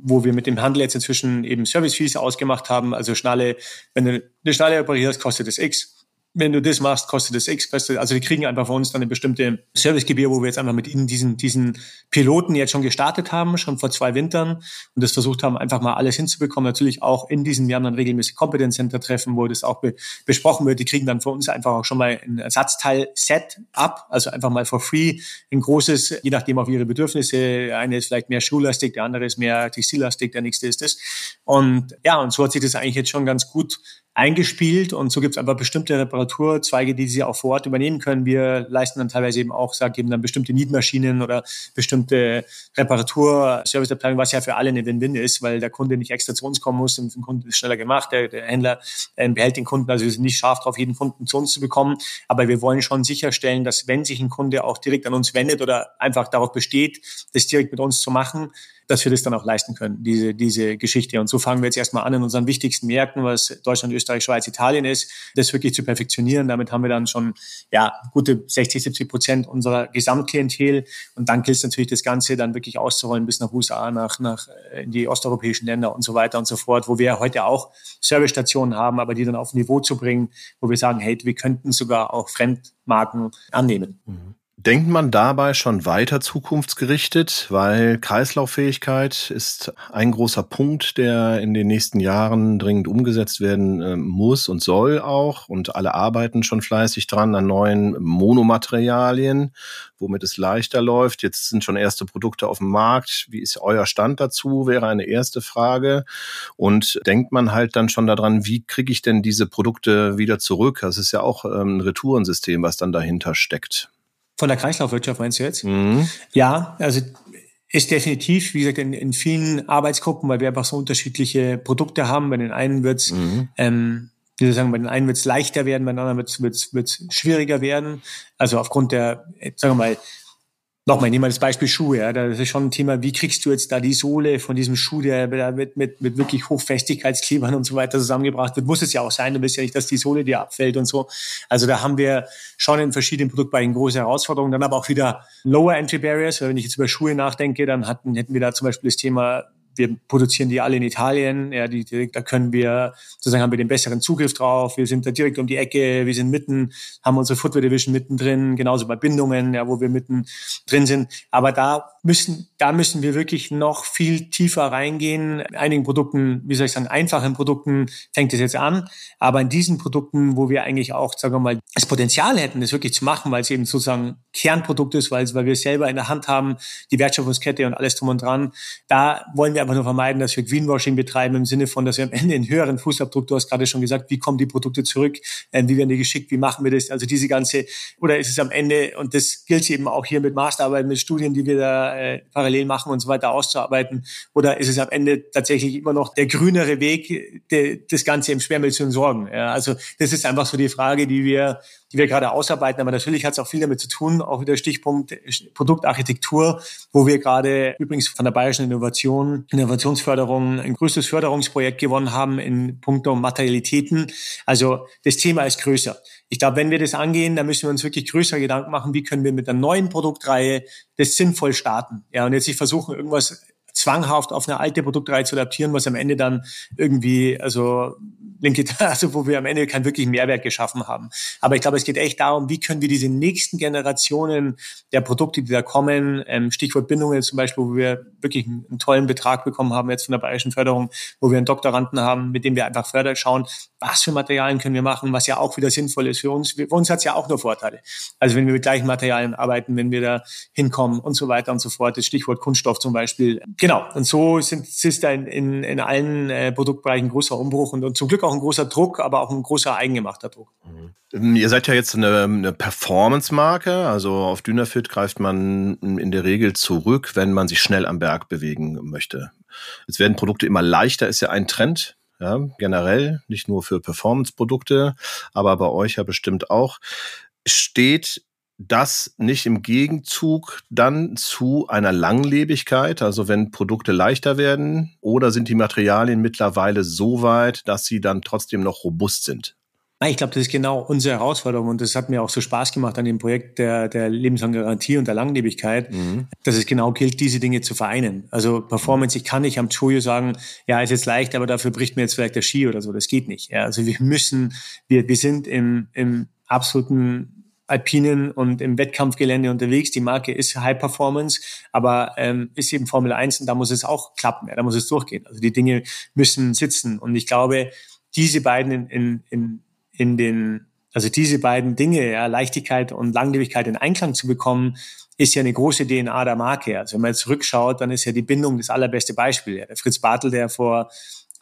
wo wir mit dem Handel jetzt inzwischen eben Service Fees ausgemacht haben, also Schnalle, wenn du eine Schnalle operierst, kostet es X wenn du das machst, kostet das X. Also die kriegen einfach von uns dann eine bestimmte Servicegebühr, wo wir jetzt einfach mit ihnen diesen, diesen Piloten jetzt schon gestartet haben, schon vor zwei Wintern und das versucht haben, einfach mal alles hinzubekommen. Natürlich auch in diesen, wir haben dann regelmäßig Competence Center Treffen, wo das auch be besprochen wird. Die kriegen dann von uns einfach auch schon mal ein Ersatzteil-Set ab, also einfach mal for free ein großes, je nachdem auf ihre Bedürfnisse. Eine ist vielleicht mehr schuhlastig, der andere ist mehr textillastig, der nächste ist das. Und ja, und so hat sich das eigentlich jetzt schon ganz gut eingespielt und so gibt es einfach bestimmte Reparaturzweige, die sie auch vor Ort übernehmen können. Wir leisten dann teilweise eben auch, sag eben dann bestimmte Niedmaschinen oder bestimmte Reparatur-Serviceabteilungen, was ja für alle eine Win-Win ist, weil der Kunde nicht extra zu uns kommen muss und der Kunde ist schneller gemacht. Der, der Händler äh, behält den Kunden, also wir sind nicht scharf drauf, jeden Kunden zu uns zu bekommen, aber wir wollen schon sicherstellen, dass wenn sich ein Kunde auch direkt an uns wendet oder einfach darauf besteht, das direkt mit uns zu machen, dass wir das dann auch leisten können, diese, diese Geschichte. Und so fangen wir jetzt erstmal an in unseren wichtigsten Märkten, was Deutschland, Österreich, Schweiz, Italien ist, das wirklich zu perfektionieren. Damit haben wir dann schon ja gute 60, 70 Prozent unserer Gesamtklientel. Und dann gilt es natürlich, das Ganze dann wirklich auszurollen bis nach USA, nach, nach äh, in die osteuropäischen Länder und so weiter und so fort, wo wir heute auch Servicestationen haben, aber die dann auf Niveau zu bringen, wo wir sagen, hey, wir könnten sogar auch Fremdmarken annehmen. Mhm. Denkt man dabei schon weiter zukunftsgerichtet, weil Kreislauffähigkeit ist ein großer Punkt, der in den nächsten Jahren dringend umgesetzt werden äh, muss und soll auch. Und alle arbeiten schon fleißig dran an neuen Monomaterialien, womit es leichter läuft. Jetzt sind schon erste Produkte auf dem Markt. Wie ist euer Stand dazu? Wäre eine erste Frage. Und denkt man halt dann schon daran, wie kriege ich denn diese Produkte wieder zurück? Das ist ja auch ähm, ein Retourensystem, was dann dahinter steckt. Von der Kreislaufwirtschaft meinst du jetzt? Mhm. Ja, also ist definitiv, wie gesagt, in, in vielen Arbeitsgruppen, weil wir einfach so unterschiedliche Produkte haben. Bei den einen wird's, mhm. ähm, wie soll ich sagen, bei den einen wird's leichter werden, bei den anderen wird's wird's wird's schwieriger werden. Also aufgrund der, sagen wir mal, Nochmal, nehmen wir das Beispiel Schuhe. Ja. Das ist schon ein Thema, wie kriegst du jetzt da die Sohle von diesem Schuh, der mit, mit, mit wirklich Hochfestigkeitsklebern und so weiter zusammengebracht wird, muss es ja auch sein. Du willst ja nicht, dass die Sohle dir abfällt und so. Also da haben wir schon in verschiedenen Produktbereichen große Herausforderungen. Dann aber auch wieder Lower Entry Barriers. Wenn ich jetzt über Schuhe nachdenke, dann hatten, hätten wir da zum Beispiel das Thema wir produzieren die alle in Italien. Ja, die, die, da können wir, sozusagen haben wir den besseren Zugriff drauf. Wir sind da direkt um die Ecke. Wir sind mitten, haben unsere Footwear Division mittendrin. Genauso bei Bindungen, ja, wo wir mitten drin sind. Aber da müssen, da müssen wir wirklich noch viel tiefer reingehen. Einigen Produkten, wie soll ich sagen, einfachen Produkten fängt es jetzt an. Aber in diesen Produkten, wo wir eigentlich auch, sagen wir mal, das Potenzial hätten, das wirklich zu machen, weil es eben sozusagen Kernprodukt ist, weil, weil wir es selber in der Hand haben, die Wertschöpfungskette und alles drum und dran. Da wollen wir einfach nur vermeiden, dass wir Greenwashing betreiben im Sinne von, dass wir am Ende einen höheren Fußabdruck, du hast gerade schon gesagt, wie kommen die Produkte zurück, äh, wie werden die geschickt, wie machen wir das, also diese ganze, oder ist es am Ende, und das gilt eben auch hier mit Masterarbeit, mit Studien, die wir da äh, parallel machen und so weiter auszuarbeiten, oder ist es am Ende tatsächlich immer noch der grünere Weg, de, das Ganze im Schwermüll zu entsorgen? Ja, also das ist einfach so die Frage, die wir die wir gerade ausarbeiten. Aber natürlich hat es auch viel damit zu tun, auch wieder Stichpunkt Produktarchitektur, wo wir gerade übrigens von der Bayerischen Innovation, Innovationsförderung ein größtes Förderungsprojekt gewonnen haben in puncto Materialitäten. Also das Thema ist größer. Ich glaube, wenn wir das angehen, dann müssen wir uns wirklich größere Gedanken machen, wie können wir mit einer neuen Produktreihe das sinnvoll starten. Ja, und jetzt nicht versuchen, irgendwas zwanghaft auf eine alte Produktreihe zu adaptieren, was am Ende dann irgendwie, also linke, also wo wir am Ende keinen wirklichen Mehrwert geschaffen haben. Aber ich glaube, es geht echt darum, wie können wir diese nächsten Generationen der Produkte, die da kommen, ähm, Stichwort Bindungen zum Beispiel, wo wir wirklich einen, tollen Betrag bekommen haben jetzt von der Bayerischen Förderung, wo wir einen Doktoranden haben, mit dem wir einfach fördern, schauen, was für Materialien können wir machen, was ja auch wieder sinnvoll ist für uns. Für uns hat es ja auch nur Vorteile. Also wenn wir mit gleichen Materialien arbeiten, wenn wir da hinkommen und so weiter und so fort. Das Stichwort Kunststoff zum Beispiel. Genau. Und so sind, ist da in, in, in allen äh, Produktbereichen großer Umbruch und, und zum Glück auch ein großer Druck, aber auch ein großer eigengemachter Druck. Mhm. Ihr seid ja jetzt eine, eine Performance-Marke, also auf Dynafit greift man in der Regel zurück, wenn man sich schnell am Berg bewegen möchte. Jetzt werden Produkte immer leichter, ist ja ein Trend, ja, generell, nicht nur für Performance-Produkte, aber bei euch ja bestimmt auch. Steht das nicht im Gegenzug dann zu einer Langlebigkeit, also wenn Produkte leichter werden, oder sind die Materialien mittlerweile so weit, dass sie dann trotzdem noch robust sind? Ich glaube, das ist genau unsere Herausforderung und das hat mir auch so Spaß gemacht an dem Projekt der, der lebenslangen Garantie und der Langlebigkeit, mhm. dass es genau gilt, diese Dinge zu vereinen. Also Performance, ich kann nicht am Choyo sagen, ja, ist jetzt leicht, aber dafür bricht mir jetzt vielleicht der Ski oder so. Das geht nicht. Ja, also wir müssen, wir, wir sind im, im absoluten Alpinen und im Wettkampfgelände unterwegs. Die Marke ist High Performance, aber ähm, ist eben Formel 1 und da muss es auch klappen, ja, da muss es durchgehen. Also die Dinge müssen sitzen. Und ich glaube, diese beiden in, in, in, in den, also diese beiden Dinge, ja, Leichtigkeit und Langlebigkeit in Einklang zu bekommen, ist ja eine große DNA der Marke. Also wenn man jetzt zurückschaut, dann ist ja die Bindung das allerbeste Beispiel. Ja, der Fritz Bartel, der vor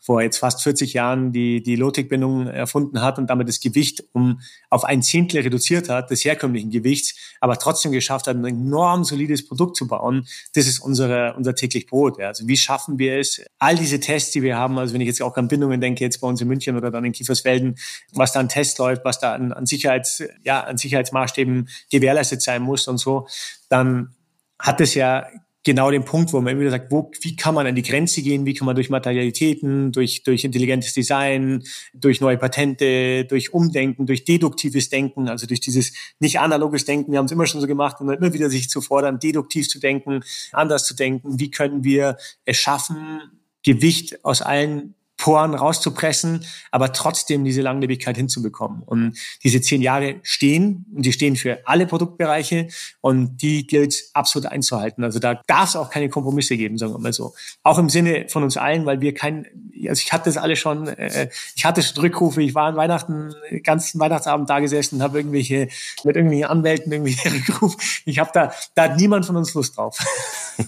vor jetzt fast 40 Jahren die, die Lotik-Bindung erfunden hat und damit das Gewicht um auf ein Zehntel reduziert hat, des herkömmlichen Gewichts, aber trotzdem geschafft hat, ein enorm solides Produkt zu bauen. Das ist unsere, unser täglich Brot. Ja. Also wie schaffen wir es, all diese Tests, die wir haben, also wenn ich jetzt auch an Bindungen denke, jetzt bei uns in München oder dann in Kiefersfelden, was da an Tests läuft, was da an, an Sicherheits, ja, an Sicherheitsmaßstäben gewährleistet sein muss und so, dann hat es ja genau den Punkt, wo man immer wieder sagt, wo, wie kann man an die Grenze gehen, wie kann man durch Materialitäten, durch, durch intelligentes Design, durch neue Patente, durch Umdenken, durch deduktives Denken, also durch dieses nicht analoges Denken, wir haben es immer schon so gemacht, und immer wieder sich zu fordern, deduktiv zu denken, anders zu denken, wie können wir es schaffen, Gewicht aus allen Poren rauszupressen, aber trotzdem diese Langlebigkeit hinzubekommen. Und diese zehn Jahre stehen und die stehen für alle Produktbereiche und die gilt absolut einzuhalten. Also da darf es auch keine Kompromisse geben, sagen wir mal so. Auch im Sinne von uns allen, weil wir kein, also ich hatte das alle schon, äh, ich hatte schon Rückrufe, ich war an Weihnachten, ganzen Weihnachtsabend da gesessen, habe irgendwelche, mit irgendwelchen Anwälten irgendwie Rückruf. Ich habe da, da hat niemand von uns Lust drauf.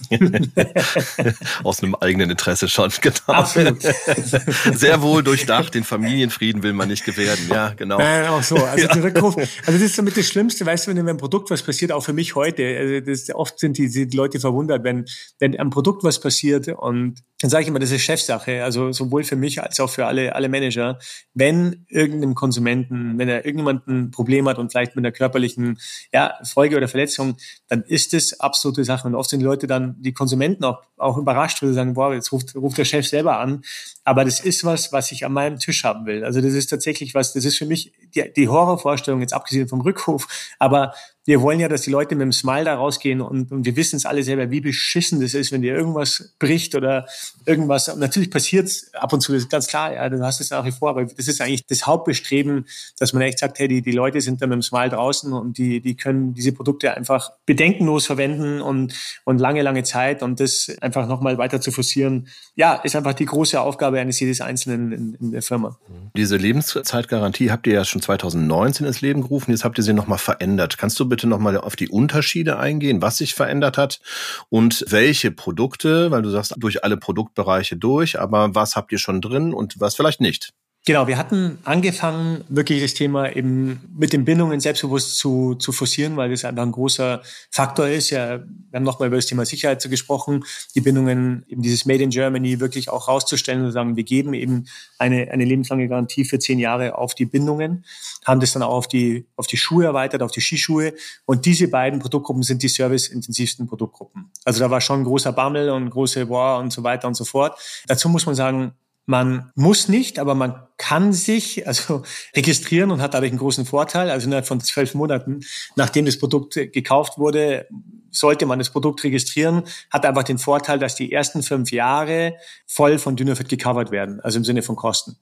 Aus einem eigenen Interesse schon, genau. Absolut. Sehr wohl durchdacht, den Familienfrieden will man nicht gefährden, ja, genau. Nein, auch so. Also, ja. Rückruf, also das ist damit das Schlimmste, weißt du, wenn einem Produkt was passiert, auch für mich heute, also das, oft sind die, die Leute verwundert, wenn, wenn am Produkt was passiert und dann sage ich immer, das ist Chefsache, also sowohl für mich als auch für alle, alle Manager. Wenn irgendeinem Konsumenten, wenn er irgendjemand ein Problem hat und vielleicht mit einer körperlichen ja, Folge oder Verletzung, dann ist es absolute Sache. Und oft sind die Leute dann, die Konsumenten auch, auch überrascht, weil sie sagen, boah, jetzt ruft, ruft der Chef selber an. Aber das ist was, was ich an meinem Tisch haben will. Also das ist tatsächlich was, das ist für mich die, die Horrorvorstellung, jetzt abgesehen vom Rückruf, aber wir wollen ja, dass die Leute mit einem Smile da rausgehen und, und wir wissen es alle selber, wie beschissen das ist, wenn dir irgendwas bricht oder irgendwas. Und natürlich passiert es ab und zu, das ist ganz klar, ja, du hast es nach wie vor, aber das ist eigentlich das Hauptbestreben, dass man echt sagt, hey, die, die Leute sind da mit dem Smile draußen und die, die können diese Produkte einfach bedenkenlos verwenden und, und lange, lange Zeit und das einfach nochmal weiter zu forcieren, ja, ist einfach die große Aufgabe eines jedes Einzelnen in, in der Firma. Diese Lebenszeitgarantie habt ihr ja schon 2019 ins Leben gerufen, jetzt habt ihr sie nochmal verändert. Kannst du bitte nochmal auf die Unterschiede eingehen, was sich verändert hat und welche Produkte, weil du sagst, durch alle Produktbereiche durch, aber was habt ihr schon drin und was vielleicht nicht? Genau, wir hatten angefangen, wirklich das Thema eben mit den Bindungen selbstbewusst zu, zu forcieren, weil das einfach ein großer Faktor ist. Ja, wir haben nochmal über das Thema Sicherheit gesprochen, die Bindungen, eben dieses Made in Germany wirklich auch rauszustellen und sagen, wir geben eben eine, eine lebenslange Garantie für zehn Jahre auf die Bindungen, haben das dann auch auf die, auf die Schuhe erweitert, auf die Skischuhe. Und diese beiden Produktgruppen sind die serviceintensivsten Produktgruppen. Also da war schon ein großer Bammel und große Boah und so weiter und so fort. Dazu muss man sagen, man muss nicht, aber man kann sich also registrieren und hat dadurch einen großen Vorteil. Also innerhalb von zwölf Monaten, nachdem das Produkt gekauft wurde, sollte man das Produkt registrieren, hat einfach den Vorteil, dass die ersten fünf Jahre voll von Dynafit gecovert werden, also im Sinne von Kosten.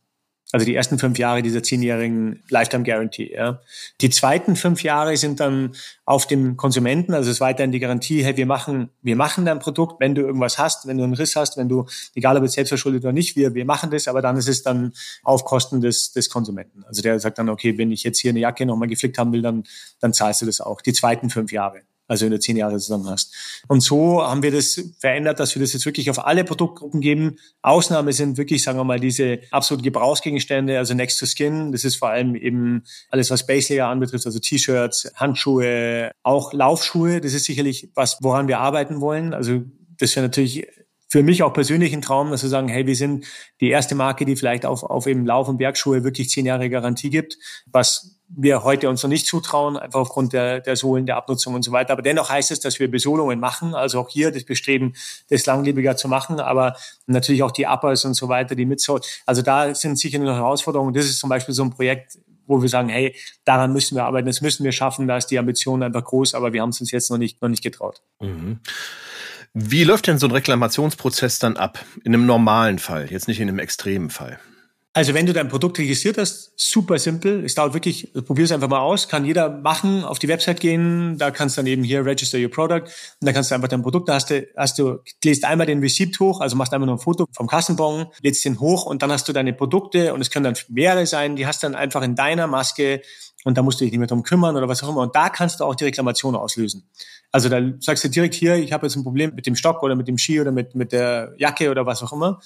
Also die ersten fünf Jahre dieser zehnjährigen Lifetime Guarantee. Ja. Die zweiten fünf Jahre sind dann auf dem Konsumenten, also es ist weiterhin die Garantie, hey, wir machen, wir machen dein Produkt, wenn du irgendwas hast, wenn du einen Riss hast, wenn du, egal ob es selbstverschuldet oder nicht, wir, wir machen das, aber dann ist es dann auf Kosten des, des Konsumenten. Also der sagt dann, okay, wenn ich jetzt hier eine Jacke nochmal geflickt haben will, dann, dann zahlst du das auch. Die zweiten fünf Jahre also wenn du zehn Jahre zusammen hast. Und so haben wir das verändert, dass wir das jetzt wirklich auf alle Produktgruppen geben. Ausnahme sind wirklich, sagen wir mal, diese absoluten Gebrauchsgegenstände, also Next to Skin. Das ist vor allem eben alles, was Base Layer anbetrifft, also T-Shirts, Handschuhe, auch Laufschuhe. Das ist sicherlich was, woran wir arbeiten wollen. Also das wäre natürlich für mich auch persönlich ein Traum, dass wir sagen, hey, wir sind die erste Marke, die vielleicht auf, auf eben Lauf- und Bergschuhe wirklich zehn Jahre Garantie gibt, was wir heute uns noch nicht zutrauen, einfach aufgrund der, der Sohlen, der Abnutzung und so weiter. Aber dennoch heißt es, dass wir Besolungen machen, also auch hier das Bestreben, das langlebiger zu machen, aber natürlich auch die Uppers und so weiter, die Mitsohl. Also da sind sicher noch Herausforderungen. Das ist zum Beispiel so ein Projekt, wo wir sagen, hey, daran müssen wir arbeiten, das müssen wir schaffen, da ist die Ambition einfach groß, aber wir haben es uns jetzt noch nicht, noch nicht getraut. Mhm. Wie läuft denn so ein Reklamationsprozess dann ab? In einem normalen Fall, jetzt nicht in einem extremen Fall? Also wenn du dein Produkt registriert hast, super simpel. Es dauert wirklich, probier es einfach mal aus. Kann jeder machen, auf die Website gehen, da kannst du dann eben hier Register Your Product und dann kannst du einfach dein Produkt, da hast du, hast du, lädst einmal den Receipt hoch, also machst einmal nur ein Foto vom Kassenbon, lädst den hoch und dann hast du deine Produkte und es können dann mehrere sein, die hast du dann einfach in deiner Maske und da musst du dich nicht mehr drum kümmern oder was auch immer. Und da kannst du auch die Reklamation auslösen. Also da sagst du direkt hier, ich habe jetzt ein Problem mit dem Stock oder mit dem Ski oder mit, mit der Jacke oder was auch immer.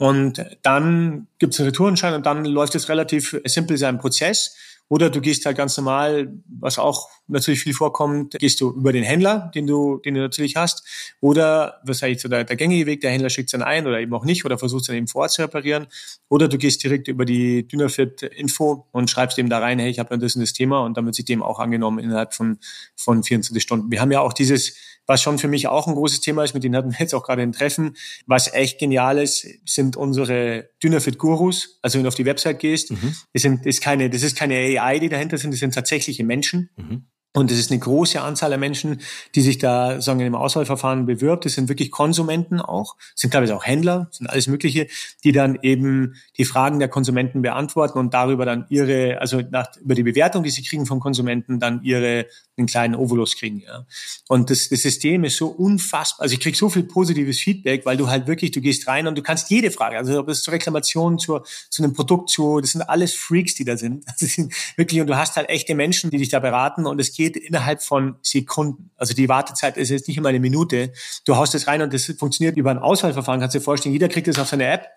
Und dann gibt es einen Retourenschein und dann läuft es relativ simpel sein Prozess. Oder du gehst halt ganz normal, was auch natürlich viel vorkommt, gehst du über den Händler, den du, den du natürlich hast. Oder, was eigentlich so der, der gängige Weg, der Händler schickt es dann ein oder eben auch nicht oder versucht es dann eben vor Ort zu reparieren. Oder du gehst direkt über die Dynafit-Info und schreibst dem da rein, hey, ich habe das und das Thema und dann wird sich dem auch angenommen innerhalb von, von 24 Stunden. Wir haben ja auch dieses was schon für mich auch ein großes Thema ist, mit denen hatten wir jetzt auch gerade ein Treffen. Was echt genial ist, sind unsere Dynafit Gurus. Also wenn du auf die Website gehst, mhm. das, sind, das, ist keine, das ist keine AI, die dahinter sind, das sind tatsächliche Menschen. Mhm. Und es ist eine große Anzahl der Menschen, die sich da sagen im Auswahlverfahren bewirbt. Das sind wirklich Konsumenten auch, sind teilweise auch Händler, sind alles Mögliche, die dann eben die Fragen der Konsumenten beantworten und darüber dann ihre, also nach, über die Bewertung, die sie kriegen vom Konsumenten, dann ihre einen kleinen Ovolus kriegen. Ja. Und das, das System ist so unfassbar. Also ich krieg so viel positives Feedback, weil du halt wirklich, du gehst rein und du kannst jede Frage, also ob es zur Reklamation, zur, zu einem Produkt, zu, das sind alles Freaks, die da sind. Das sind wirklich, und du hast halt echte Menschen, die dich da beraten und es geht innerhalb von Sekunden. Also die Wartezeit ist jetzt nicht immer eine Minute. Du haust das rein und das funktioniert über ein Auswahlverfahren. Kannst dir vorstellen, jeder kriegt das auf seine App.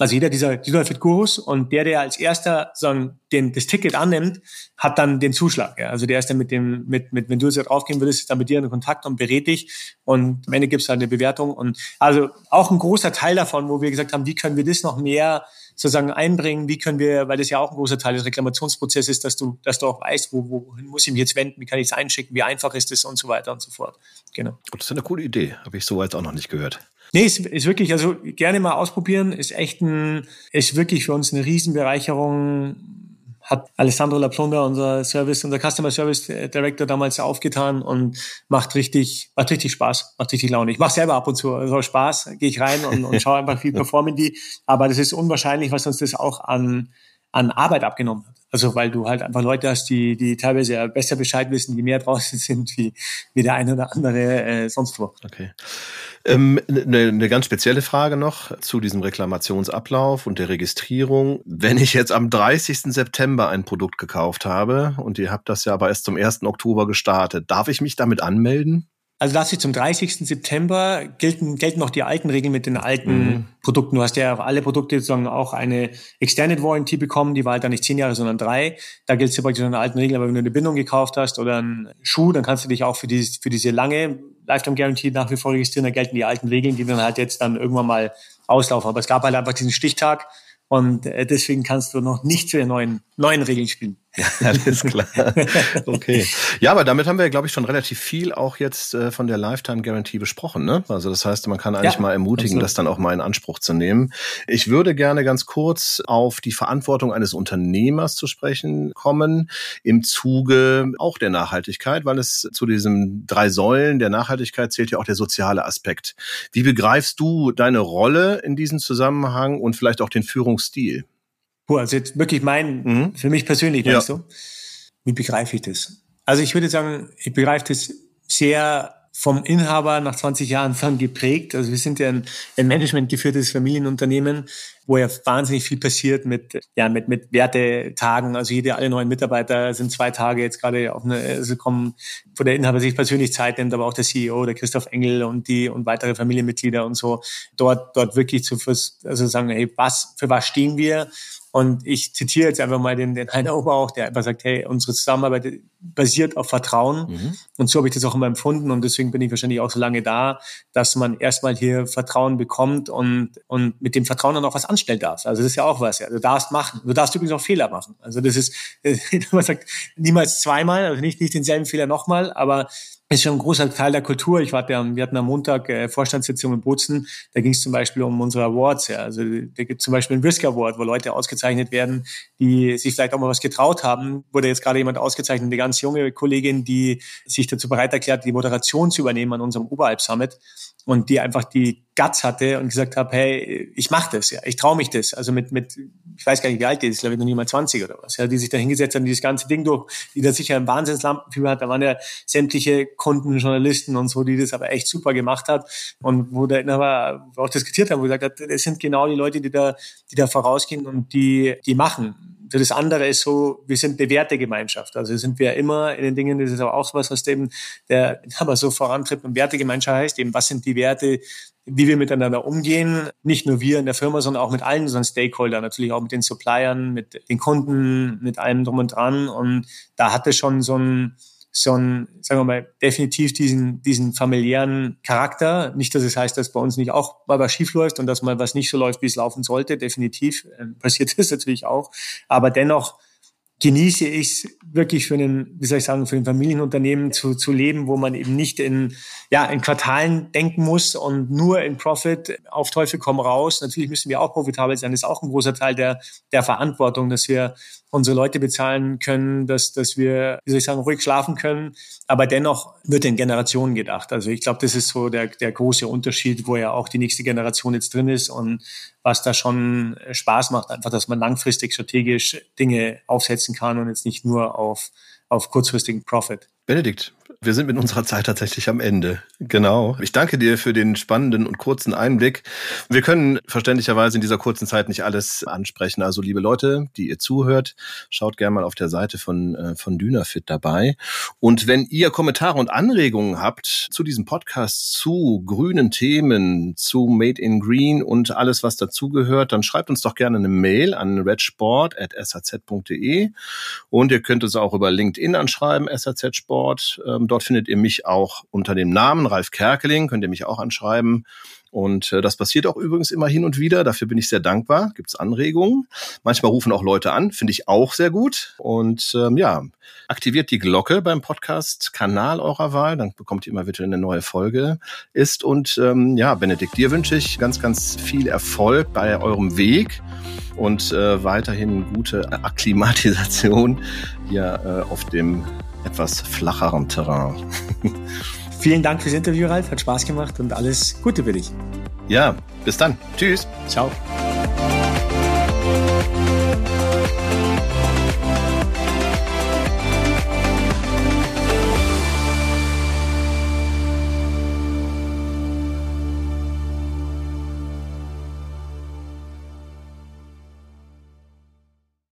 Also jeder dieser, dieser Fit-Gurus und der, der als erster sagen, den, das Ticket annimmt, hat dann den Zuschlag. Ja. Also der ist dann mit dem, mit, mit, wenn du jetzt da draufgehen würdest, ist dann mit dir in Kontakt und berät dich und am Ende gibt's halt eine Bewertung. Und also auch ein großer Teil davon, wo wir gesagt haben, wie können wir das noch mehr sozusagen einbringen, wie können wir, weil das ja auch ein großer Teil des Reklamationsprozesses ist, dass du, dass du auch weißt, wo, wohin muss ich mich jetzt wenden, wie kann ich es einschicken, wie einfach ist es und so weiter und so fort. Genau. Das ist eine coole Idee, habe ich so jetzt auch noch nicht gehört. Nee, ist, ist wirklich, also gerne mal ausprobieren, ist echt ein, ist wirklich für uns eine Riesenbereicherung hat Alessandro Laplonda, unser Service, unser Customer Service Director damals aufgetan und macht richtig, macht richtig Spaß, macht richtig Laune. Ich mache selber ab und zu so Spaß, gehe ich rein und, und schaue einfach, wie performen die. Aber das ist unwahrscheinlich, was uns das auch an, an Arbeit abgenommen hat. Also weil du halt einfach Leute hast, die, die teilweise ja besser Bescheid wissen, die mehr draußen sind, wie, wie der eine oder andere äh, sonst wo. Okay. Ähm, eine, eine ganz spezielle Frage noch zu diesem Reklamationsablauf und der Registrierung. Wenn ich jetzt am 30. September ein Produkt gekauft habe und ihr habt das ja aber erst zum 1. Oktober gestartet, darf ich mich damit anmelden? Also dass sie zum 30. September gelten, gelten noch die alten Regeln mit den alten mhm. Produkten. Du hast ja auf alle Produkte sozusagen auch eine Extended Warranty bekommen, die war halt dann nicht zehn Jahre, sondern drei. Da gilt es praktisch an den alten Regeln, aber wenn du eine Bindung gekauft hast oder einen Schuh, dann kannst du dich auch für, dieses, für diese lange Lifetime Guarantee nach wie vor registrieren. Da gelten die alten Regeln, die dann halt jetzt dann irgendwann mal auslaufen. Aber es gab halt einfach diesen Stichtag und äh, deswegen kannst du noch nicht zu den neuen, neuen Regeln spielen. Ja, alles klar. Okay. Ja, aber damit haben wir, glaube ich, schon relativ viel auch jetzt äh, von der Lifetime Guarantee besprochen. Ne? Also das heißt, man kann eigentlich ja, mal ermutigen, absolut. das dann auch mal in Anspruch zu nehmen. Ich würde gerne ganz kurz auf die Verantwortung eines Unternehmers zu sprechen kommen im Zuge auch der Nachhaltigkeit, weil es zu diesen drei Säulen der Nachhaltigkeit zählt ja auch der soziale Aspekt. Wie begreifst du deine Rolle in diesem Zusammenhang und vielleicht auch den Führungsstil? Also jetzt wirklich mein, mhm. für mich persönlich, weißt ja. du? Wie begreife ich das? Also ich würde sagen, ich begreife das sehr vom Inhaber nach 20 Jahren dann geprägt. Also wir sind ja ein, ein managementgeführtes Familienunternehmen, wo ja wahnsinnig viel passiert mit, ja, mit, mit Wertetagen. Also jede, alle neuen Mitarbeiter sind zwei Tage jetzt gerade auf eine, also kommen, wo der Inhaber sich persönlich Zeit nimmt, aber auch der CEO, der Christoph Engel und die und weitere Familienmitglieder und so, dort, dort wirklich zu, also sagen, hey, was, für was stehen wir? Und ich zitiere jetzt einfach mal den, den Heiner Oberauch, der einfach sagt, hey, unsere Zusammenarbeit basiert auf Vertrauen. Mhm. Und so habe ich das auch immer empfunden. Und deswegen bin ich wahrscheinlich auch so lange da, dass man erstmal hier Vertrauen bekommt und, und mit dem Vertrauen dann auch was anstellen darf. Also das ist ja auch was. Ja. Du darfst machen. Du darfst übrigens auch Fehler machen. Also das ist, man sagt, niemals zweimal, also nicht, nicht denselben Fehler nochmal, aber ist schon ein großer Teil der Kultur. Ich war wir hatten am Montag äh, Vorstandssitzung in Bozen. Da ging es zum Beispiel um unsere Awards. Ja. Also da gibt zum Beispiel einen Risk Award, wo Leute ausgezeichnet werden, die sich vielleicht auch mal was getraut haben. Wurde jetzt gerade jemand ausgezeichnet, eine ganz junge Kollegin, die sich dazu bereit erklärt, die Moderation zu übernehmen an unserem Oberalp Summit und die einfach die Guts hatte und gesagt habe, hey, ich mache das, ja, ich traue mich das. Also mit, mit, ich weiß gar nicht, wie alt die ist, glaube ich, noch nie mal 20 oder was, ja, die sich da hingesetzt haben, dieses ganze Ding durch, die da sicher ein Wahnsinnslampenfieber hat. Da waren ja sämtliche Kunden, Journalisten und so, die das aber echt super gemacht hat und wo der Inhaber auch diskutiert haben, wo gesagt hat, das sind genau die Leute, die da, die da vorausgehen und die, die machen das andere ist so, wir sind bewährte Gemeinschaft. Also sind wir immer in den Dingen, das ist aber auch was, was eben der aber so vorantritt und Wertegemeinschaft heißt, eben was sind die Werte, wie wir miteinander umgehen, nicht nur wir in der Firma, sondern auch mit allen unseren Stakeholdern, natürlich auch mit den Suppliern, mit den Kunden, mit allem drum und dran. Und da hatte schon so ein, ein, sagen wir mal, definitiv diesen, diesen familiären Charakter. Nicht, dass es heißt, dass bei uns nicht auch mal was schief läuft und dass mal was nicht so läuft, wie es laufen sollte. Definitiv äh, passiert das natürlich auch. Aber dennoch genieße ich es wirklich für einen, wie soll ich sagen, für ein Familienunternehmen zu, zu leben, wo man eben nicht in, ja, in Quartalen denken muss und nur in Profit auf Teufel komm raus. Natürlich müssen wir auch profitabel sein. Das ist auch ein großer Teil der, der Verantwortung, dass wir unsere Leute bezahlen können, dass, dass wir, wie soll ich sagen, ruhig schlafen können. Aber dennoch wird in Generationen gedacht. Also ich glaube, das ist so der, der große Unterschied, wo ja auch die nächste Generation jetzt drin ist und was da schon Spaß macht, einfach, dass man langfristig strategisch Dinge aufsetzen kann und jetzt nicht nur auf, auf kurzfristigen Profit. Benedikt, wir sind mit unserer Zeit tatsächlich am Ende. Genau. Ich danke dir für den spannenden und kurzen Einblick. Wir können verständlicherweise in dieser kurzen Zeit nicht alles ansprechen. Also liebe Leute, die ihr zuhört, schaut gerne mal auf der Seite von, äh, von Dynafit dabei. Und wenn ihr Kommentare und Anregungen habt zu diesem Podcast, zu grünen Themen, zu Made in Green und alles, was dazugehört, dann schreibt uns doch gerne eine Mail an redsport.saz.de und ihr könnt uns auch über LinkedIn anschreiben, SAZ Sport. Dort findet ihr mich auch unter dem Namen Ralf Kerkeling, könnt ihr mich auch anschreiben. Und äh, das passiert auch übrigens immer hin und wieder. Dafür bin ich sehr dankbar. Gibt es Anregungen. Manchmal rufen auch Leute an. Finde ich auch sehr gut. Und ähm, ja, aktiviert die Glocke beim Podcast-Kanal eurer Wahl. Dann bekommt ihr immer wieder eine neue Folge ist. Und ähm, ja, Benedikt, dir wünsche ich ganz, ganz viel Erfolg bei eurem Weg und äh, weiterhin gute Akklimatisation hier äh, auf dem etwas flacheren Terrain. Vielen Dank fürs Interview, Ralf. Hat Spaß gemacht und alles Gute für dich. Ja, bis dann. Tschüss. Ciao.